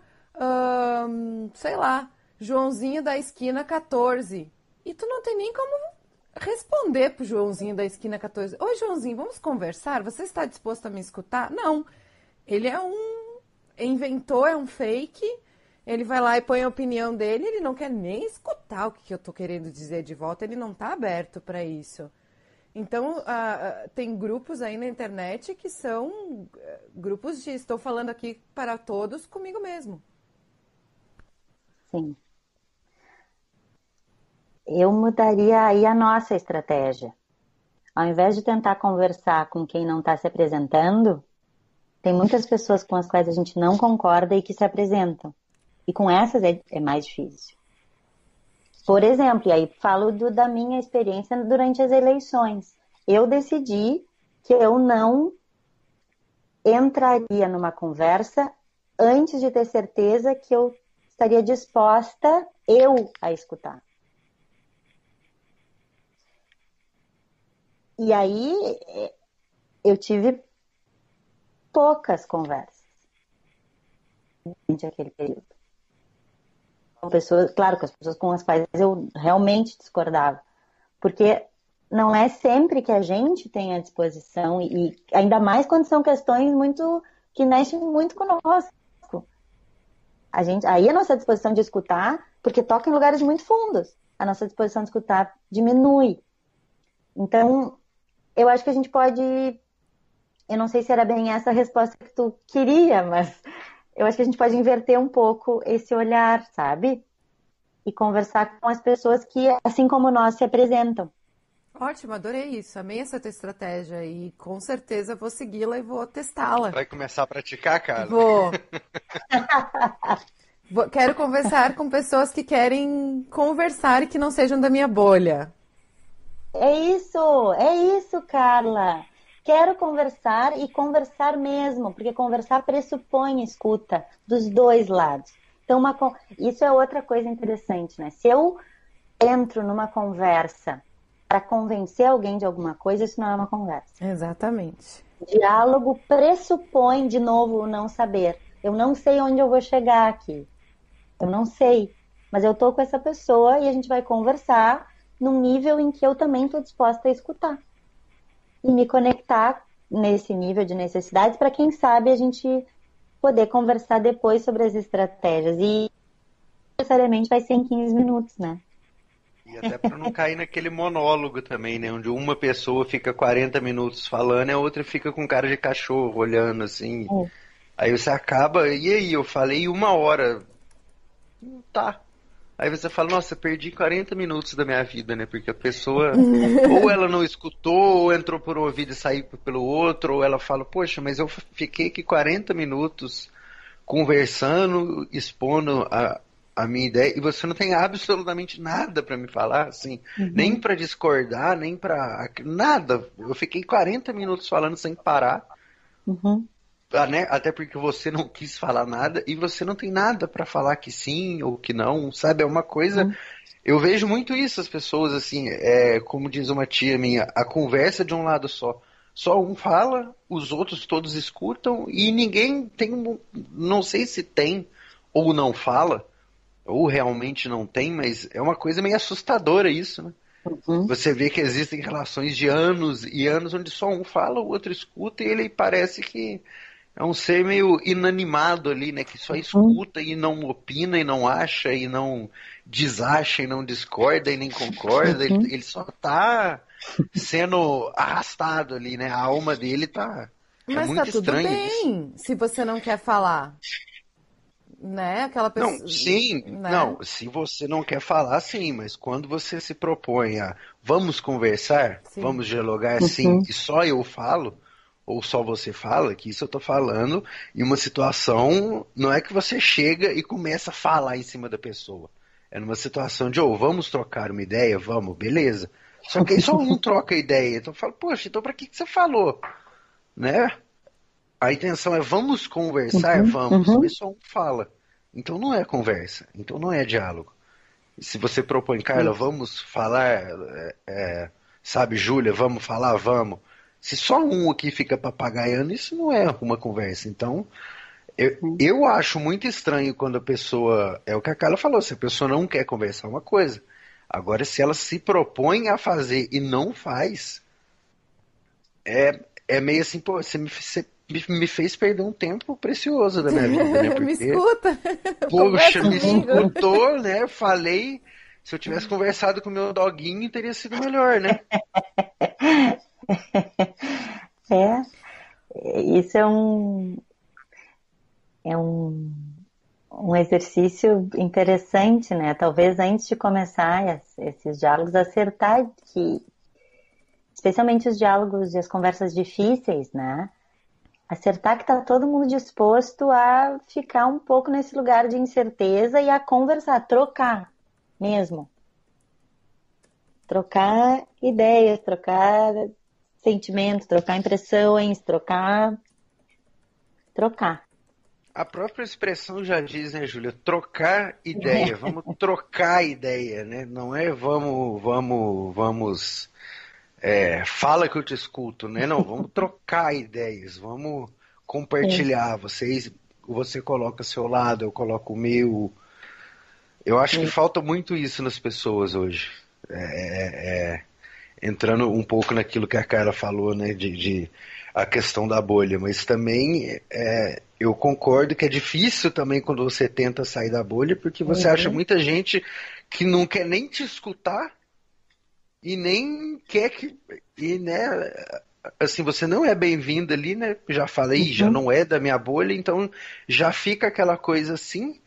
sei lá, Joãozinho da esquina 14. E tu não tem nem como responder pro Joãozinho da esquina 14. Oi, Joãozinho, vamos conversar? Você está disposto a me escutar? Não. Ele é um inventor, é um fake. Ele vai lá e põe a opinião dele, ele não quer nem escutar o que eu tô querendo dizer de volta, ele não tá aberto para isso. Então, uh, tem grupos aí na internet que são uh, grupos de estou falando aqui para todos comigo mesmo. Sim. Eu mudaria aí a nossa estratégia. Ao invés de tentar conversar com quem não está se apresentando, tem muitas pessoas com as quais a gente não concorda e que se apresentam. E com essas é, é mais difícil. Por exemplo, e aí falo do, da minha experiência durante as eleições. Eu decidi que eu não entraria numa conversa antes de ter certeza que eu estaria disposta eu a escutar. E aí eu tive poucas conversas durante aquele período. Com pessoas, claro, com as pessoas com as quais eu realmente discordava. Porque não é sempre que a gente tem a disposição, e ainda mais quando são questões muito que mexem muito conosco. A gente, aí a nossa disposição de escutar, porque toca em lugares muito fundos, a nossa disposição de escutar diminui. Então, eu acho que a gente pode. Eu não sei se era bem essa a resposta que tu queria, mas eu acho que a gente pode inverter um pouco esse olhar, sabe? E conversar com as pessoas que, assim como nós, se apresentam. Ótimo, adorei isso. Amei essa tua estratégia e com certeza vou segui-la e vou testá-la. Vai começar a praticar, cara? Vou. Quero conversar com pessoas que querem conversar e que não sejam da minha bolha. É isso, é isso, Carla. Quero conversar e conversar mesmo, porque conversar pressupõe escuta dos dois lados. Então, uma, isso é outra coisa interessante, né? Se eu entro numa conversa para convencer alguém de alguma coisa, isso não é uma conversa. Exatamente. Diálogo pressupõe, de novo, o não saber. Eu não sei onde eu vou chegar aqui. Eu não sei. Mas eu tô com essa pessoa e a gente vai conversar num nível em que eu também estou disposta a escutar. E me conectar nesse nível de necessidades para quem sabe a gente poder conversar depois sobre as estratégias. E necessariamente vai ser em 15 minutos, né? E até para não cair naquele monólogo também, né? Onde uma pessoa fica 40 minutos falando e a outra fica com cara de cachorro olhando assim. É. Aí você acaba, e aí, eu falei uma hora. Tá. Aí você fala, nossa, perdi 40 minutos da minha vida, né? Porque a pessoa, ou ela não escutou, ou entrou por um ouvido e saiu pelo outro, ou ela fala, poxa, mas eu fiquei aqui 40 minutos conversando, expondo a, a minha ideia e você não tem absolutamente nada para me falar, assim, uhum. nem para discordar, nem para nada. Eu fiquei 40 minutos falando sem parar. Uhum. Ah, né? Até porque você não quis falar nada e você não tem nada para falar que sim ou que não, sabe? É uma coisa. Uhum. Eu vejo muito isso, as pessoas, assim, é, como diz uma tia minha, a conversa de um lado só. Só um fala, os outros todos escutam e ninguém tem. Não sei se tem ou não fala, ou realmente não tem, mas é uma coisa meio assustadora isso, né? Uhum. Você vê que existem relações de anos e anos onde só um fala, o outro escuta e ele parece que é um ser meio inanimado ali, né? Que só uhum. escuta e não opina e não acha e não desacha e não discorda e nem concorda. Uhum. Ele, ele, só tá sendo arrastado ali, né? A alma dele tá. É Mas muito tá tudo bem isso. se você não quer falar né? Aquela pessoa. Não, sim, né? não. Se você não quer falar, sim, mas quando você se propõe a vamos conversar, sim. vamos dialogar, uhum. sim, e só eu falo, ou só você fala, que isso eu tô falando, em uma situação, não é que você chega e começa a falar em cima da pessoa. É numa situação de, ou oh, vamos trocar uma ideia, vamos, beleza. Só que aí só um troca ideia. Então eu falo, poxa, então pra que, que você falou? Né? A intenção é vamos conversar, uhum, vamos, uhum. mas só um fala. Então não é conversa, então não é diálogo. Se você propõe, Carla, vamos falar, é, é, sabe, Júlia, vamos falar, vamos. Se só um aqui fica papagaiando, isso não é uma conversa. Então, eu, uhum. eu acho muito estranho quando a pessoa. É o que a Carla falou, se a pessoa não quer conversar uma coisa. Agora, se ela se propõe a fazer e não faz, é, é meio assim, pô, você me, você me fez perder um tempo precioso da minha vida, né? Porque, me escuta. Poxa, me escutou, né? Falei. Se eu tivesse conversado com o meu doguinho, teria sido melhor, né? É. Isso é um. É um, um exercício interessante, né? Talvez antes de começar esses diálogos, acertar que, especialmente os diálogos e as conversas difíceis, né? Acertar que está todo mundo disposto a ficar um pouco nesse lugar de incerteza e a conversar, trocar mesmo. Trocar ideias, trocar sentimentos, trocar impressões, trocar trocar. A própria expressão já diz, né, Júlia? Trocar ideia. Vamos trocar ideia, né? Não é vamos, vamos, vamos. É, fala que eu te escuto, né? Não, vamos trocar ideias, vamos compartilhar. Vocês, você coloca seu lado, eu coloco o meu. Eu acho que falta muito isso nas pessoas hoje. É, é, é, entrando um pouco naquilo que a Carla falou, né? De, de a questão da bolha, mas também é, eu concordo que é difícil também quando você tenta sair da bolha, porque você uhum. acha muita gente que não quer nem te escutar e nem quer que. E, né, assim, você não é bem-vindo ali, né? Já falei, uhum. já não é da minha bolha, então já fica aquela coisa assim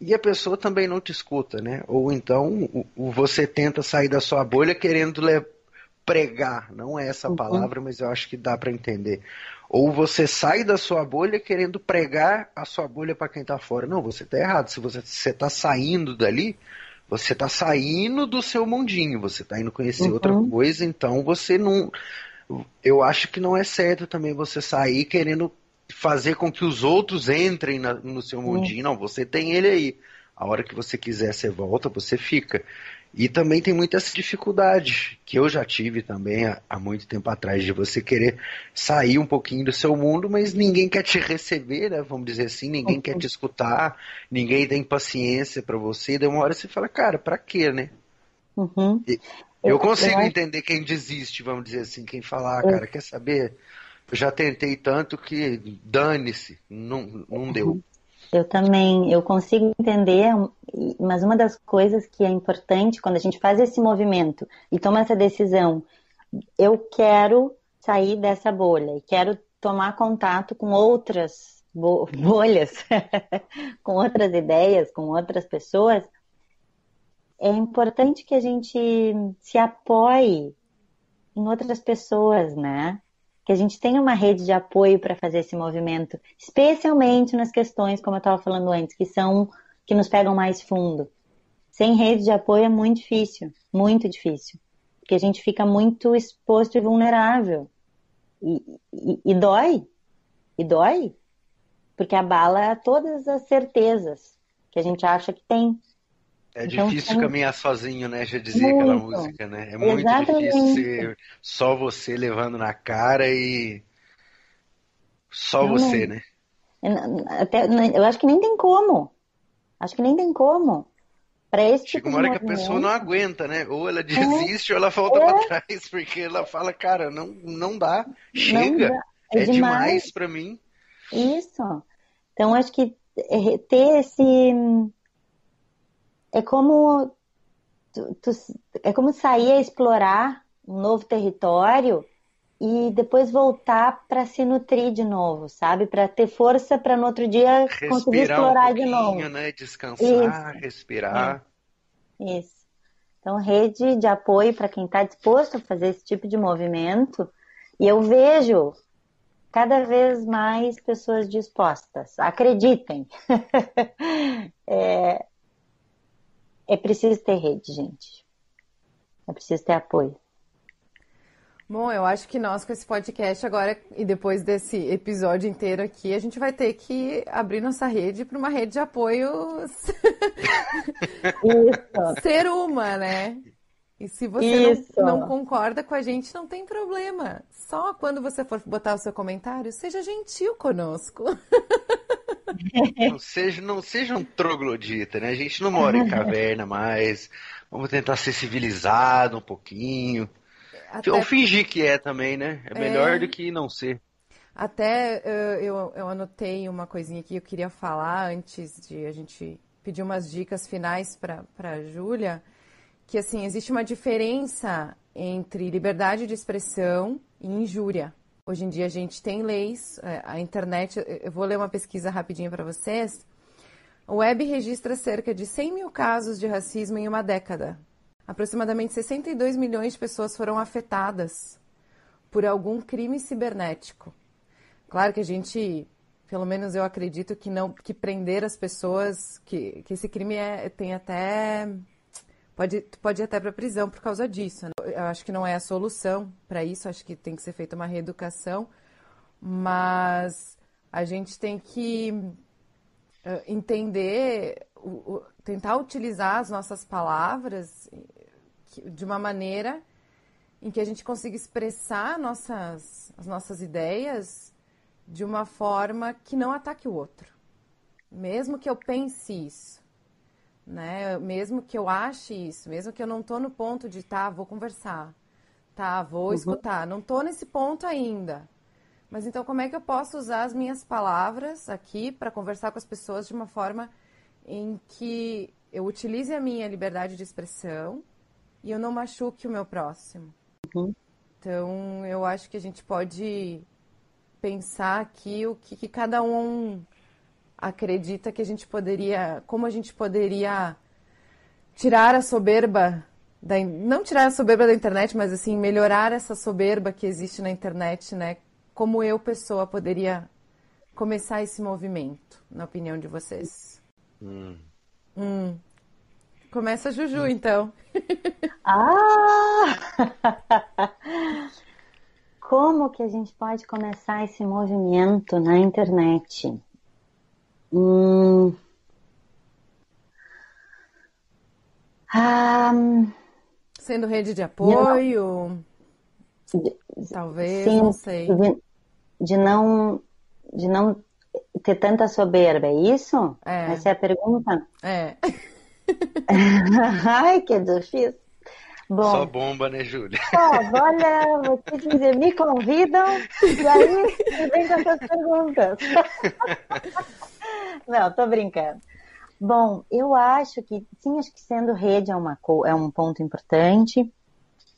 e a pessoa também não te escuta, né? Ou então você tenta sair da sua bolha querendo pregar, não é essa uhum. palavra, mas eu acho que dá para entender. Ou você sai da sua bolha querendo pregar a sua bolha para quem está fora. Não, você está errado. Se você está saindo dali, você está saindo do seu mundinho, você está indo conhecer uhum. outra coisa, então você não. Eu acho que não é certo também você sair querendo fazer com que os outros entrem na, no seu uhum. mundinho. Uhum. Não, você tem ele aí. A hora que você quiser, você volta, você fica. E também tem muita essa dificuldade, que eu já tive também há, há, muito tempo atrás, de você querer sair um pouquinho do seu mundo, mas ninguém quer te receber, né? Vamos dizer assim, ninguém uhum. quer te escutar, ninguém tem paciência para você, e de uma hora você fala, cara, pra quê, né? Uhum. Eu consigo eu... entender quem desiste, vamos dizer assim, quem falar, ah, cara, quer saber? Eu já tentei tanto que dane-se, não, não uhum. deu. Eu também, eu consigo entender, mas uma das coisas que é importante quando a gente faz esse movimento e toma essa decisão, eu quero sair dessa bolha e quero tomar contato com outras bolhas, com outras ideias, com outras pessoas, é importante que a gente se apoie em outras pessoas, né? Que a gente tenha uma rede de apoio para fazer esse movimento, especialmente nas questões, como eu estava falando antes, que são que nos pegam mais fundo. Sem rede de apoio é muito difícil, muito difícil, porque a gente fica muito exposto e vulnerável. E, e, e dói, e dói, porque abala todas as certezas que a gente acha que tem. É então, difícil caminhar sozinho, né? Já dizia muito. aquela música, né? É muito Exatamente. difícil ser só você levando na cara e só não, você, né? Até, eu acho que nem tem como. Acho que nem tem como. Para esse Chega tipo uma hora que a pessoa não aguenta, né? Ou ela desiste é. ou ela volta é. para trás, porque ela fala, cara, não, não dá, chega, não dá. É, é, demais, demais para mim. Isso. Então acho que é, ter esse é como tu, tu, é como sair a explorar um novo território e depois voltar para se nutrir de novo, sabe? Para ter força para no outro dia respirar conseguir explorar um de novo. Né? Descansar, Isso. respirar. É. Isso. Então, rede de apoio para quem está disposto a fazer esse tipo de movimento. E eu vejo cada vez mais pessoas dispostas. Acreditem. é, é preciso ter rede, gente. É preciso ter apoio. Bom, eu acho que nós com esse podcast agora e depois desse episódio inteiro aqui, a gente vai ter que abrir nossa rede para uma rede de apoio ser uma, né? E se você não, não, concorda com a gente, não tem problema. Só quando você for botar o seu comentário, seja gentil conosco. Não seja, não seja um troglodita, né? A gente não mora em caverna mais. Vamos tentar ser civilizado um pouquinho. Até... Ou fingir que é também, né? É melhor é... do que não ser. Até uh, eu, eu anotei uma coisinha que eu queria falar antes de a gente pedir umas dicas finais para a Júlia, que assim, existe uma diferença entre liberdade de expressão e injúria. Hoje em dia a gente tem leis, é, a internet, eu vou ler uma pesquisa rapidinho para vocês. O web registra cerca de 100 mil casos de racismo em uma década. Aproximadamente 62 milhões de pessoas foram afetadas por algum crime cibernético. Claro que a gente, pelo menos eu acredito que não, que prender as pessoas, que, que esse crime é, tem até pode, pode ir até para prisão por causa disso. Né? Eu acho que não é a solução para isso, acho que tem que ser feita uma reeducação, mas a gente tem que uh, entender, tentar utilizar as nossas palavras de uma maneira em que a gente consiga expressar nossas, as nossas ideias de uma forma que não ataque o outro. Mesmo que eu pense isso, né? Mesmo que eu ache isso, mesmo que eu não estou no ponto de, tá, vou conversar, tá, vou uhum. escutar, não estou nesse ponto ainda. Mas então como é que eu posso usar as minhas palavras aqui para conversar com as pessoas de uma forma em que eu utilize a minha liberdade de expressão e eu não machuque o meu próximo? Uhum. Então, eu acho que a gente pode pensar aqui o que, que, cada um acredita que a gente poderia, como a gente poderia tirar a soberba da, não tirar a soberba da internet, mas assim melhorar essa soberba que existe na internet, né? Como eu pessoa poderia começar esse movimento, na opinião de vocês? Hum. Hum. Começa a Juju, então. ah! Como que a gente pode começar esse movimento na internet? Hum... Ah... Sendo rede de apoio? De, Talvez, sim, não sei. De, de, não, de não ter tanta soberba, é isso? É. Essa é a pergunta? É. Ai, que difícil. Bom, Só bomba, né, Júlia? Ó, olha, vou te dizer, me convidam e aí vem com essas perguntas. Não, tô brincando. Bom, eu acho que sim, acho que sendo rede é, uma, é um ponto importante.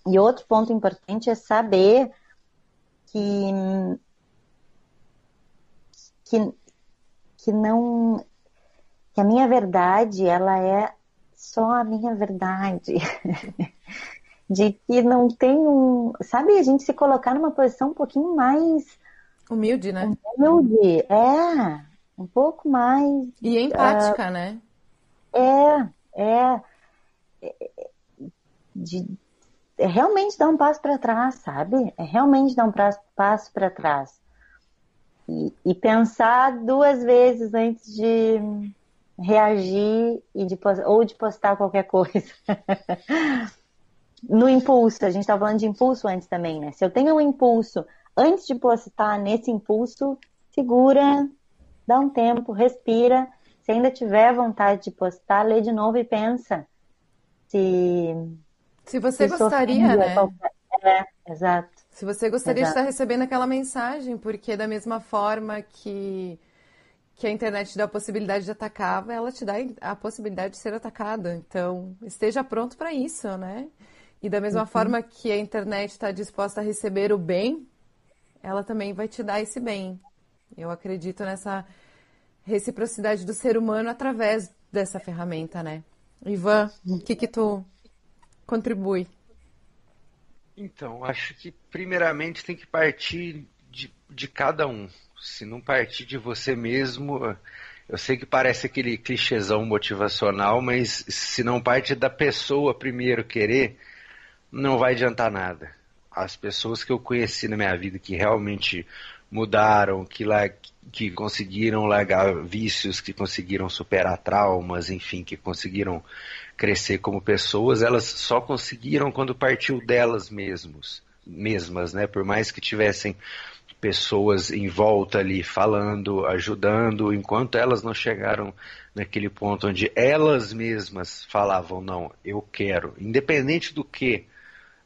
E outro ponto importante é saber que, que, que não que a minha verdade ela é só a minha verdade. de que não tem um. Sabe, a gente se colocar numa posição um pouquinho mais. Humilde, né? Humilde, é. Um pouco mais. E empática, uh, né? É, é. De, é realmente dar um passo para trás, sabe? É realmente dar um passo para trás. E, e pensar duas vezes antes de reagir e de, ou de postar qualquer coisa. no impulso, a gente estava falando de impulso antes também, né? Se eu tenho um impulso, antes de postar nesse impulso, segura, dá um tempo, respira. Se ainda tiver vontade de postar, lê de novo e pensa. Se, se você se gostaria, né? Qualquer... É, exato. Se você gostaria exato. de estar recebendo aquela mensagem, porque da mesma forma que que a internet te dá a possibilidade de atacar, ela te dá a possibilidade de ser atacada. Então, esteja pronto para isso, né? E da mesma uhum. forma que a internet está disposta a receber o bem, ela também vai te dar esse bem. Eu acredito nessa reciprocidade do ser humano através dessa ferramenta, né? Ivan, o que que tu contribui? Então, acho que primeiramente tem que partir de, de cada um se não partir de você mesmo, eu sei que parece aquele clichêzão motivacional, mas se não parte da pessoa primeiro querer, não vai adiantar nada. As pessoas que eu conheci na minha vida que realmente mudaram, que, que conseguiram largar vícios, que conseguiram superar traumas, enfim, que conseguiram crescer como pessoas, elas só conseguiram quando partiu delas mesmos, mesmas, né? Por mais que tivessem pessoas em volta ali falando, ajudando, enquanto elas não chegaram naquele ponto onde elas mesmas falavam, não, eu quero, independente do que,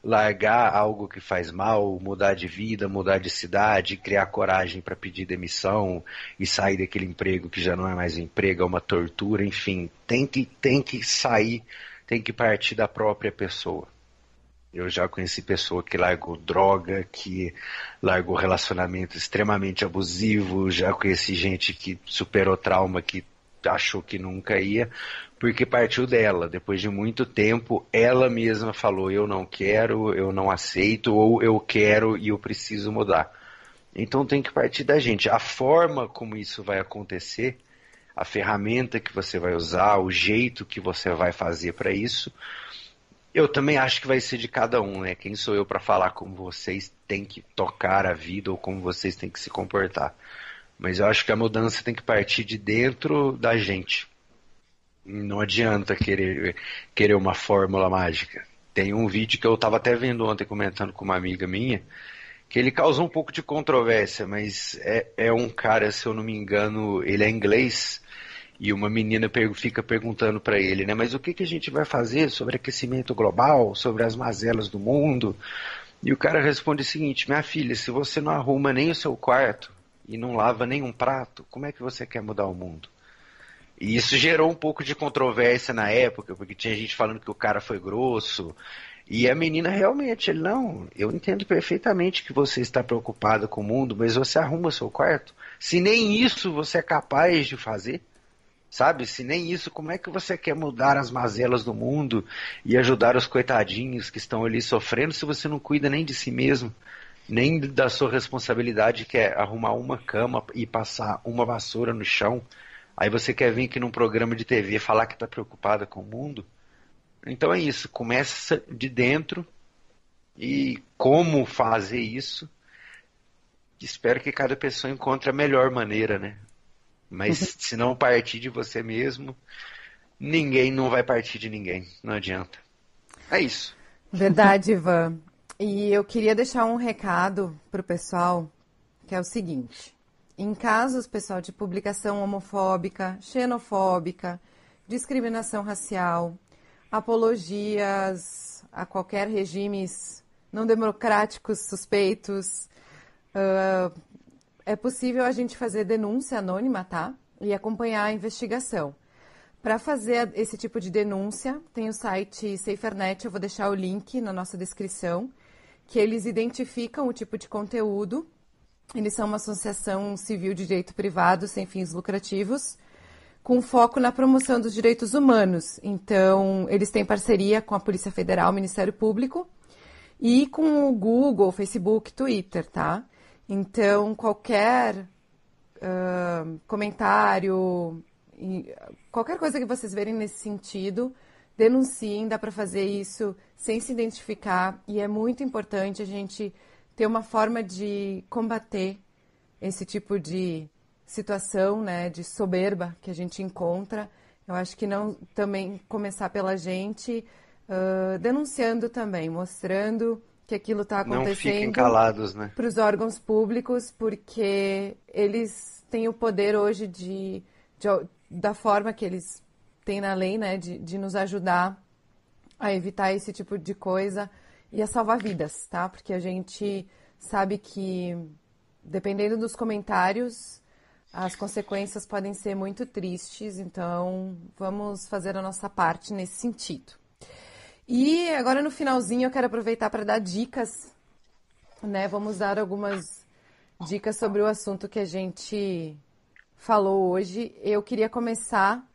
largar algo que faz mal, mudar de vida, mudar de cidade, criar coragem para pedir demissão e sair daquele emprego que já não é mais emprego, é uma tortura, enfim, tem que, tem que sair, tem que partir da própria pessoa. Eu já conheci pessoa que largou droga, que largou relacionamento extremamente abusivo, já conheci gente que superou trauma que achou que nunca ia, porque partiu dela. Depois de muito tempo, ela mesma falou: Eu não quero, eu não aceito, ou eu quero e eu preciso mudar. Então tem que partir da gente. A forma como isso vai acontecer, a ferramenta que você vai usar, o jeito que você vai fazer para isso eu também acho que vai ser de cada um, né? Quem sou eu para falar como vocês têm que tocar a vida ou como vocês têm que se comportar. Mas eu acho que a mudança tem que partir de dentro da gente. Não adianta querer, querer uma fórmula mágica. Tem um vídeo que eu estava até vendo ontem comentando com uma amiga minha, que ele causou um pouco de controvérsia, mas é, é um cara, se eu não me engano, ele é inglês, e uma menina fica perguntando para ele, né? Mas o que, que a gente vai fazer sobre aquecimento global, sobre as mazelas do mundo? E o cara responde o seguinte: Minha filha, se você não arruma nem o seu quarto e não lava nenhum prato, como é que você quer mudar o mundo? E isso gerou um pouco de controvérsia na época, porque tinha gente falando que o cara foi grosso. E a menina realmente, ele não, eu entendo perfeitamente que você está preocupada com o mundo, mas você arruma seu quarto. Se nem isso você é capaz de fazer, Sabe? Se nem isso, como é que você quer mudar as mazelas do mundo e ajudar os coitadinhos que estão ali sofrendo se você não cuida nem de si mesmo, nem da sua responsabilidade que é arrumar uma cama e passar uma vassoura no chão? Aí você quer vir aqui num programa de TV falar que está preocupada com o mundo? Então é isso, começa de dentro e como fazer isso. Espero que cada pessoa encontre a melhor maneira, né? Mas uhum. se não partir de você mesmo, ninguém não vai partir de ninguém. Não adianta. É isso. Verdade, Ivan. E eu queria deixar um recado para o pessoal, que é o seguinte. Em casos, pessoal, de publicação homofóbica, xenofóbica, discriminação racial, apologias a qualquer regimes não democráticos suspeitos, uh, é possível a gente fazer denúncia anônima, tá? E acompanhar a investigação. Para fazer esse tipo de denúncia, tem o site SaferNet, eu vou deixar o link na nossa descrição, que eles identificam o tipo de conteúdo. Eles são uma associação civil de direito privado sem fins lucrativos, com foco na promoção dos direitos humanos. Então, eles têm parceria com a Polícia Federal, Ministério Público e com o Google, Facebook, Twitter, tá? Então, qualquer uh, comentário, qualquer coisa que vocês verem nesse sentido, denunciem, dá para fazer isso sem se identificar e é muito importante a gente ter uma forma de combater esse tipo de situação, né, de soberba que a gente encontra. Eu acho que não também começar pela gente uh, denunciando também, mostrando que aquilo está acontecendo né? para os órgãos públicos, porque eles têm o poder hoje de, de, da forma que eles têm na lei, né, de, de nos ajudar a evitar esse tipo de coisa e a salvar vidas, tá? Porque a gente sabe que dependendo dos comentários, as consequências podem ser muito tristes, então vamos fazer a nossa parte nesse sentido. E agora no finalzinho eu quero aproveitar para dar dicas, né? Vamos dar algumas dicas sobre o assunto que a gente falou hoje. Eu queria começar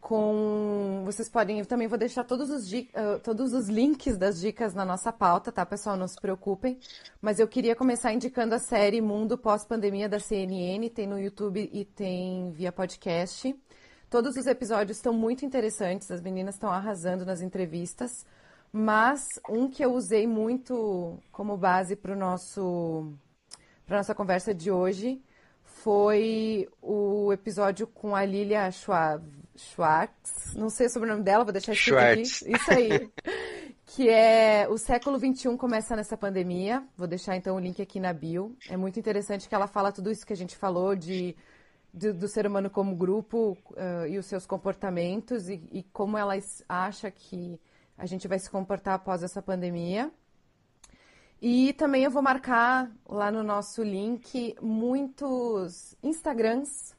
com. Vocês podem. Eu também vou deixar todos os, uh, todos os links das dicas na nossa pauta, tá, pessoal? Não se preocupem. Mas eu queria começar indicando a série Mundo Pós-Pandemia da CNN. Tem no YouTube e tem via podcast. Todos os episódios estão muito interessantes, as meninas estão arrasando nas entrevistas. Mas um que eu usei muito como base para nosso para nossa conversa de hoje foi o episódio com a Lilia Schwartz, não sei o nome dela, vou deixar escrito Schwartz. aqui. Isso aí. que é o século XXI começa nessa pandemia. Vou deixar então o link aqui na bio. É muito interessante que ela fala tudo isso que a gente falou de do, do ser humano como grupo uh, e os seus comportamentos e, e, como ela acha que a gente vai se comportar após essa pandemia. E também eu vou marcar lá no nosso link muitos Instagrams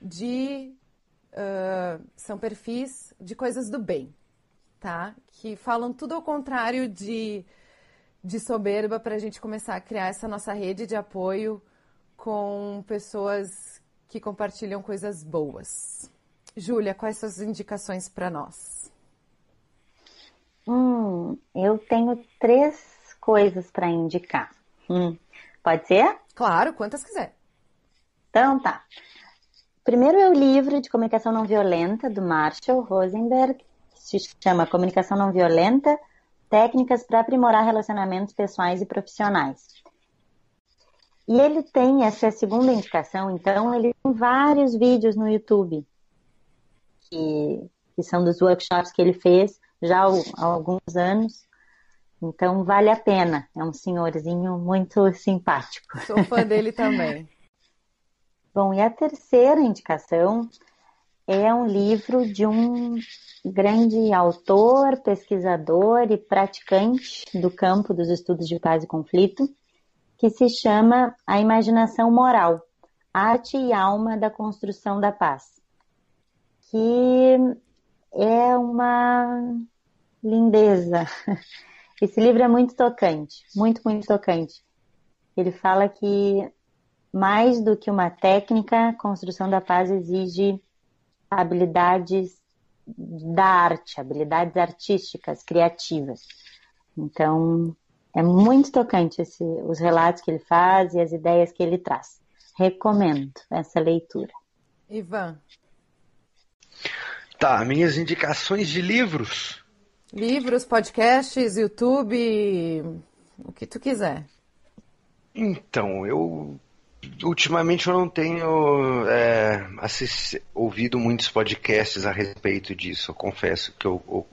de uh, são perfis de coisas do bem, tá? Que falam tudo ao contrário de, de soberba para a gente começar a criar essa nossa rede de apoio com pessoas que compartilham coisas boas. Júlia, quais são as indicações para nós? Hum, eu tenho três coisas para indicar. Hum, pode ser? Claro, quantas quiser. Então tá. Primeiro é o livro de comunicação não violenta do Marshall Rosenberg, se chama Comunicação Não Violenta: Técnicas para aprimorar relacionamentos pessoais e profissionais. e ele tem essa segunda indicação, então ele tem vários vídeos no YouTube que, que são dos workshops que ele fez já há alguns anos. Então vale a pena. É um senhorzinho muito simpático. Sou fã dele também. Bom, e a terceira indicação é um livro de um grande autor, pesquisador e praticante do campo dos estudos de paz e conflito, que se chama A Imaginação Moral, Arte e Alma da Construção da Paz, que é uma lindeza. Esse livro é muito tocante, muito, muito tocante. Ele fala que mais do que uma técnica, a construção da paz exige habilidades da arte, habilidades artísticas, criativas. Então, é muito tocante esse, os relatos que ele faz e as ideias que ele traz. Recomendo essa leitura. Ivan. Tá, minhas indicações de livros. Livros, podcasts, YouTube, o que tu quiser. Então, eu ultimamente eu não tenho é, ouvido muitos podcasts a respeito disso. Eu confesso que eu, eu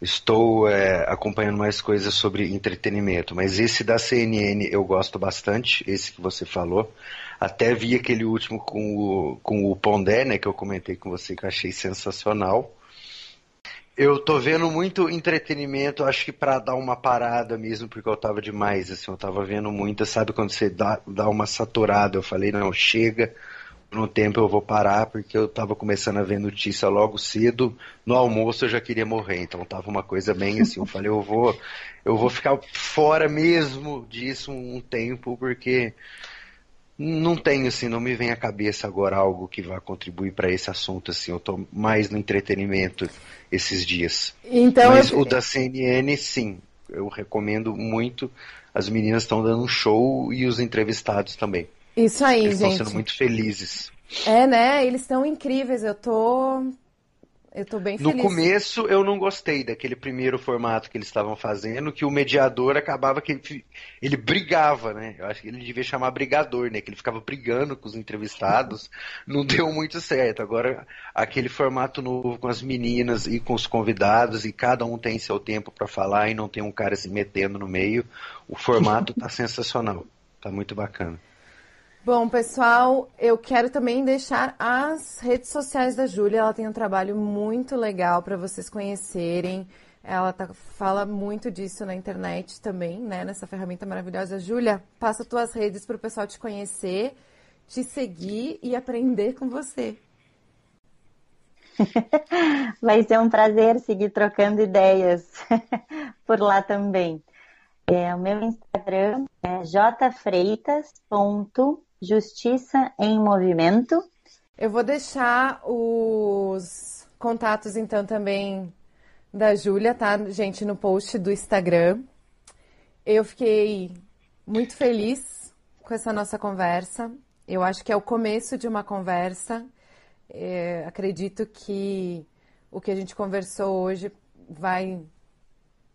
estou é, acompanhando mais coisas sobre entretenimento, mas esse da CNN eu gosto bastante, esse que você falou. Até vi aquele último com o, com o Pondé, né, que eu comentei com você, que eu achei sensacional. Eu tô vendo muito entretenimento, acho que para dar uma parada mesmo, porque eu tava demais, assim, eu tava vendo muito, sabe quando você dá, dá uma saturada, eu falei, não, chega, no tempo eu vou parar, porque eu tava começando a ver notícia logo cedo, no almoço eu já queria morrer, então tava uma coisa bem assim, eu falei, eu vou, eu vou ficar fora mesmo disso um tempo, porque não tenho, assim, não me vem à cabeça agora algo que vá contribuir para esse assunto, assim. Eu tô mais no entretenimento esses dias. Então, Mas eu... o da CNN, sim. Eu recomendo muito. As meninas estão dando um show e os entrevistados também. Isso aí, Eles gente. Estão sendo muito felizes. É, né? Eles estão incríveis. Eu tô eu tô bem feliz. No começo eu não gostei daquele primeiro formato que eles estavam fazendo, que o mediador acabava que ele, ele, brigava, né? Eu acho que ele devia chamar brigador, né? Que ele ficava brigando com os entrevistados. não deu muito certo. Agora, aquele formato novo com as meninas e com os convidados, e cada um tem seu tempo para falar e não tem um cara se metendo no meio. O formato tá sensacional. Tá muito bacana. Bom, pessoal, eu quero também deixar as redes sociais da Júlia. Ela tem um trabalho muito legal para vocês conhecerem. Ela tá, fala muito disso na internet também, né? Nessa ferramenta maravilhosa. Júlia, passa tuas redes para o pessoal te conhecer, te seguir e aprender com você. Vai ser um prazer seguir trocando ideias por lá também. É, o meu Instagram é jfreitas.justiça em movimento. Eu vou deixar os contatos então também da Júlia, tá, gente, no post do Instagram. Eu fiquei muito feliz com essa nossa conversa. Eu acho que é o começo de uma conversa. É, acredito que o que a gente conversou hoje vai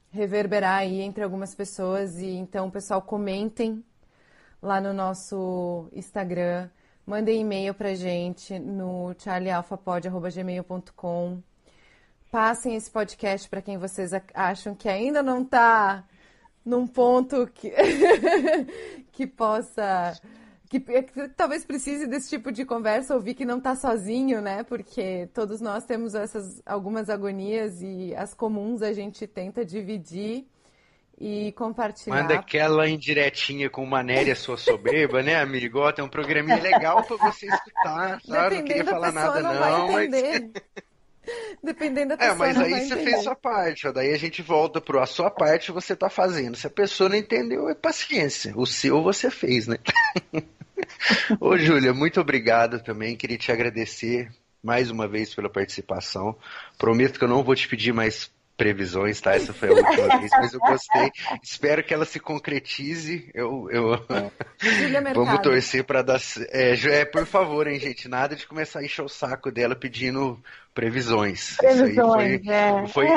reverberar aí entre algumas pessoas e então, pessoal, comentem lá no nosso Instagram, mandem e-mail pra gente no charliealfapod@gmail.com. Passem esse podcast para quem vocês acham que ainda não está num ponto que, que possa que, que, talvez precise desse tipo de conversa, ouvir que não está sozinho, né? Porque todos nós temos essas algumas agonias e as comuns a gente tenta dividir e compartilhar. Manda aquela indiretinha com manéria sua soberba, né, amigo? Ó, tem um programinha legal para você escutar, tá? Não queria falar nada não, não mas Dependendo da pessoa. É, mas aí você entender. fez sua parte, ó. Daí a gente volta pro a sua parte você tá fazendo. Se a pessoa não entendeu, é paciência. O seu você fez, né? Ô, Júlia, muito obrigado também. Queria te agradecer mais uma vez pela participação. Prometo que eu não vou te pedir mais previsões, tá? Essa foi a última vez, mas eu gostei. Espero que ela se concretize. Eu, eu... É. Vamos torcer para dar. É, é, por favor, hein, gente? Nada de começar a encher o saco dela pedindo previsões. Previsões, foi, é. foi,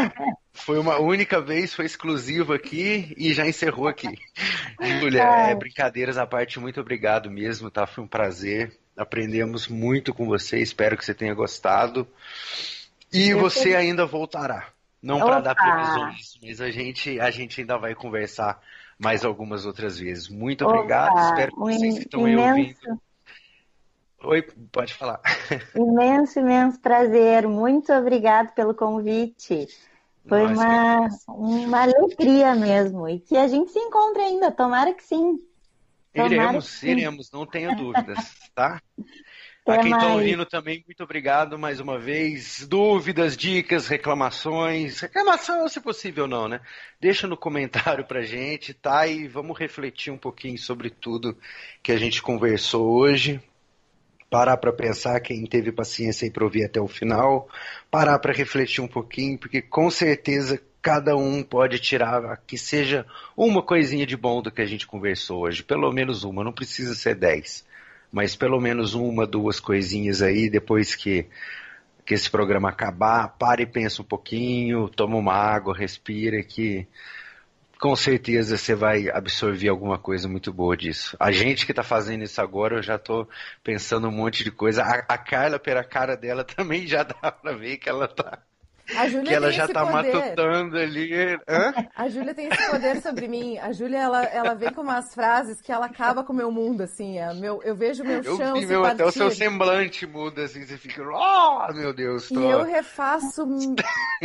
foi uma única vez, foi exclusivo aqui e já encerrou aqui. Júlia, é, brincadeiras à parte, muito obrigado mesmo, tá? Foi um prazer. Aprendemos muito com você, espero que você tenha gostado. E Eu você ainda voltará. Não para dar previsões, mas a gente, a gente ainda vai conversar mais algumas outras vezes. Muito obrigado. Opa, Espero que vocês que estão imenso... aí ouvindo. Oi, pode falar. Imenso, imenso prazer. Muito obrigado pelo convite. Foi uma, uma alegria mesmo. E que a gente se encontre ainda. Tomara que sim. Tomara iremos, que sim. iremos, não tenha dúvidas, tá? A quem está ouvindo também, muito obrigado mais uma vez. Dúvidas, dicas, reclamações. Reclamação, se possível, não, né? Deixa no comentário pra gente, tá? E vamos refletir um pouquinho sobre tudo que a gente conversou hoje. Parar para pensar, quem teve paciência e ouvir até o final. Parar para refletir um pouquinho, porque com certeza cada um pode tirar que seja uma coisinha de bom do que a gente conversou hoje. Pelo menos uma, não precisa ser dez mas pelo menos uma, duas coisinhas aí, depois que, que esse programa acabar, pare e pensa um pouquinho, toma uma água, respira, que com certeza você vai absorver alguma coisa muito boa disso. A gente que está fazendo isso agora, eu já estou pensando um monte de coisa. A, a Carla, pela cara dela, também já dá para ver que ela está a Júlia que ela já tá poder. matutando ali. Hã? A Júlia tem esse poder sobre mim. A Júlia, ela, ela vem com umas frases que ela acaba com o meu mundo, assim. É, meu, eu vejo meu eu chão vi, meu, Até o seu semblante muda, assim. Você fica, oh, meu Deus. Tô... E eu refaço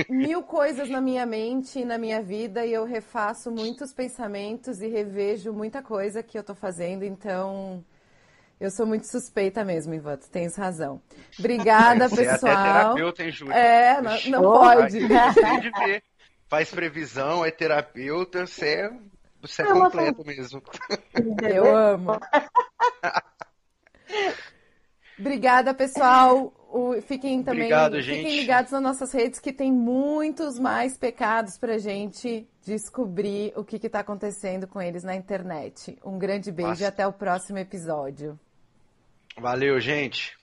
mil coisas na minha mente e na minha vida. E eu refaço muitos pensamentos e revejo muita coisa que eu tô fazendo. Então... Eu sou muito suspeita mesmo, Ivan, tu tens razão. Obrigada, Você pessoal. É até terapeuta, hein, Júlia? É, não, não pode. Faz previsão, é terapeuta, você é, você é completo mesmo. Eu amo. Obrigada, pessoal. Fiquem também Obrigado, fiquem ligados nas nossas redes que tem muitos mais pecados para gente descobrir o que está acontecendo com eles na internet. Um grande beijo Nossa. e até o próximo episódio. Valeu, gente.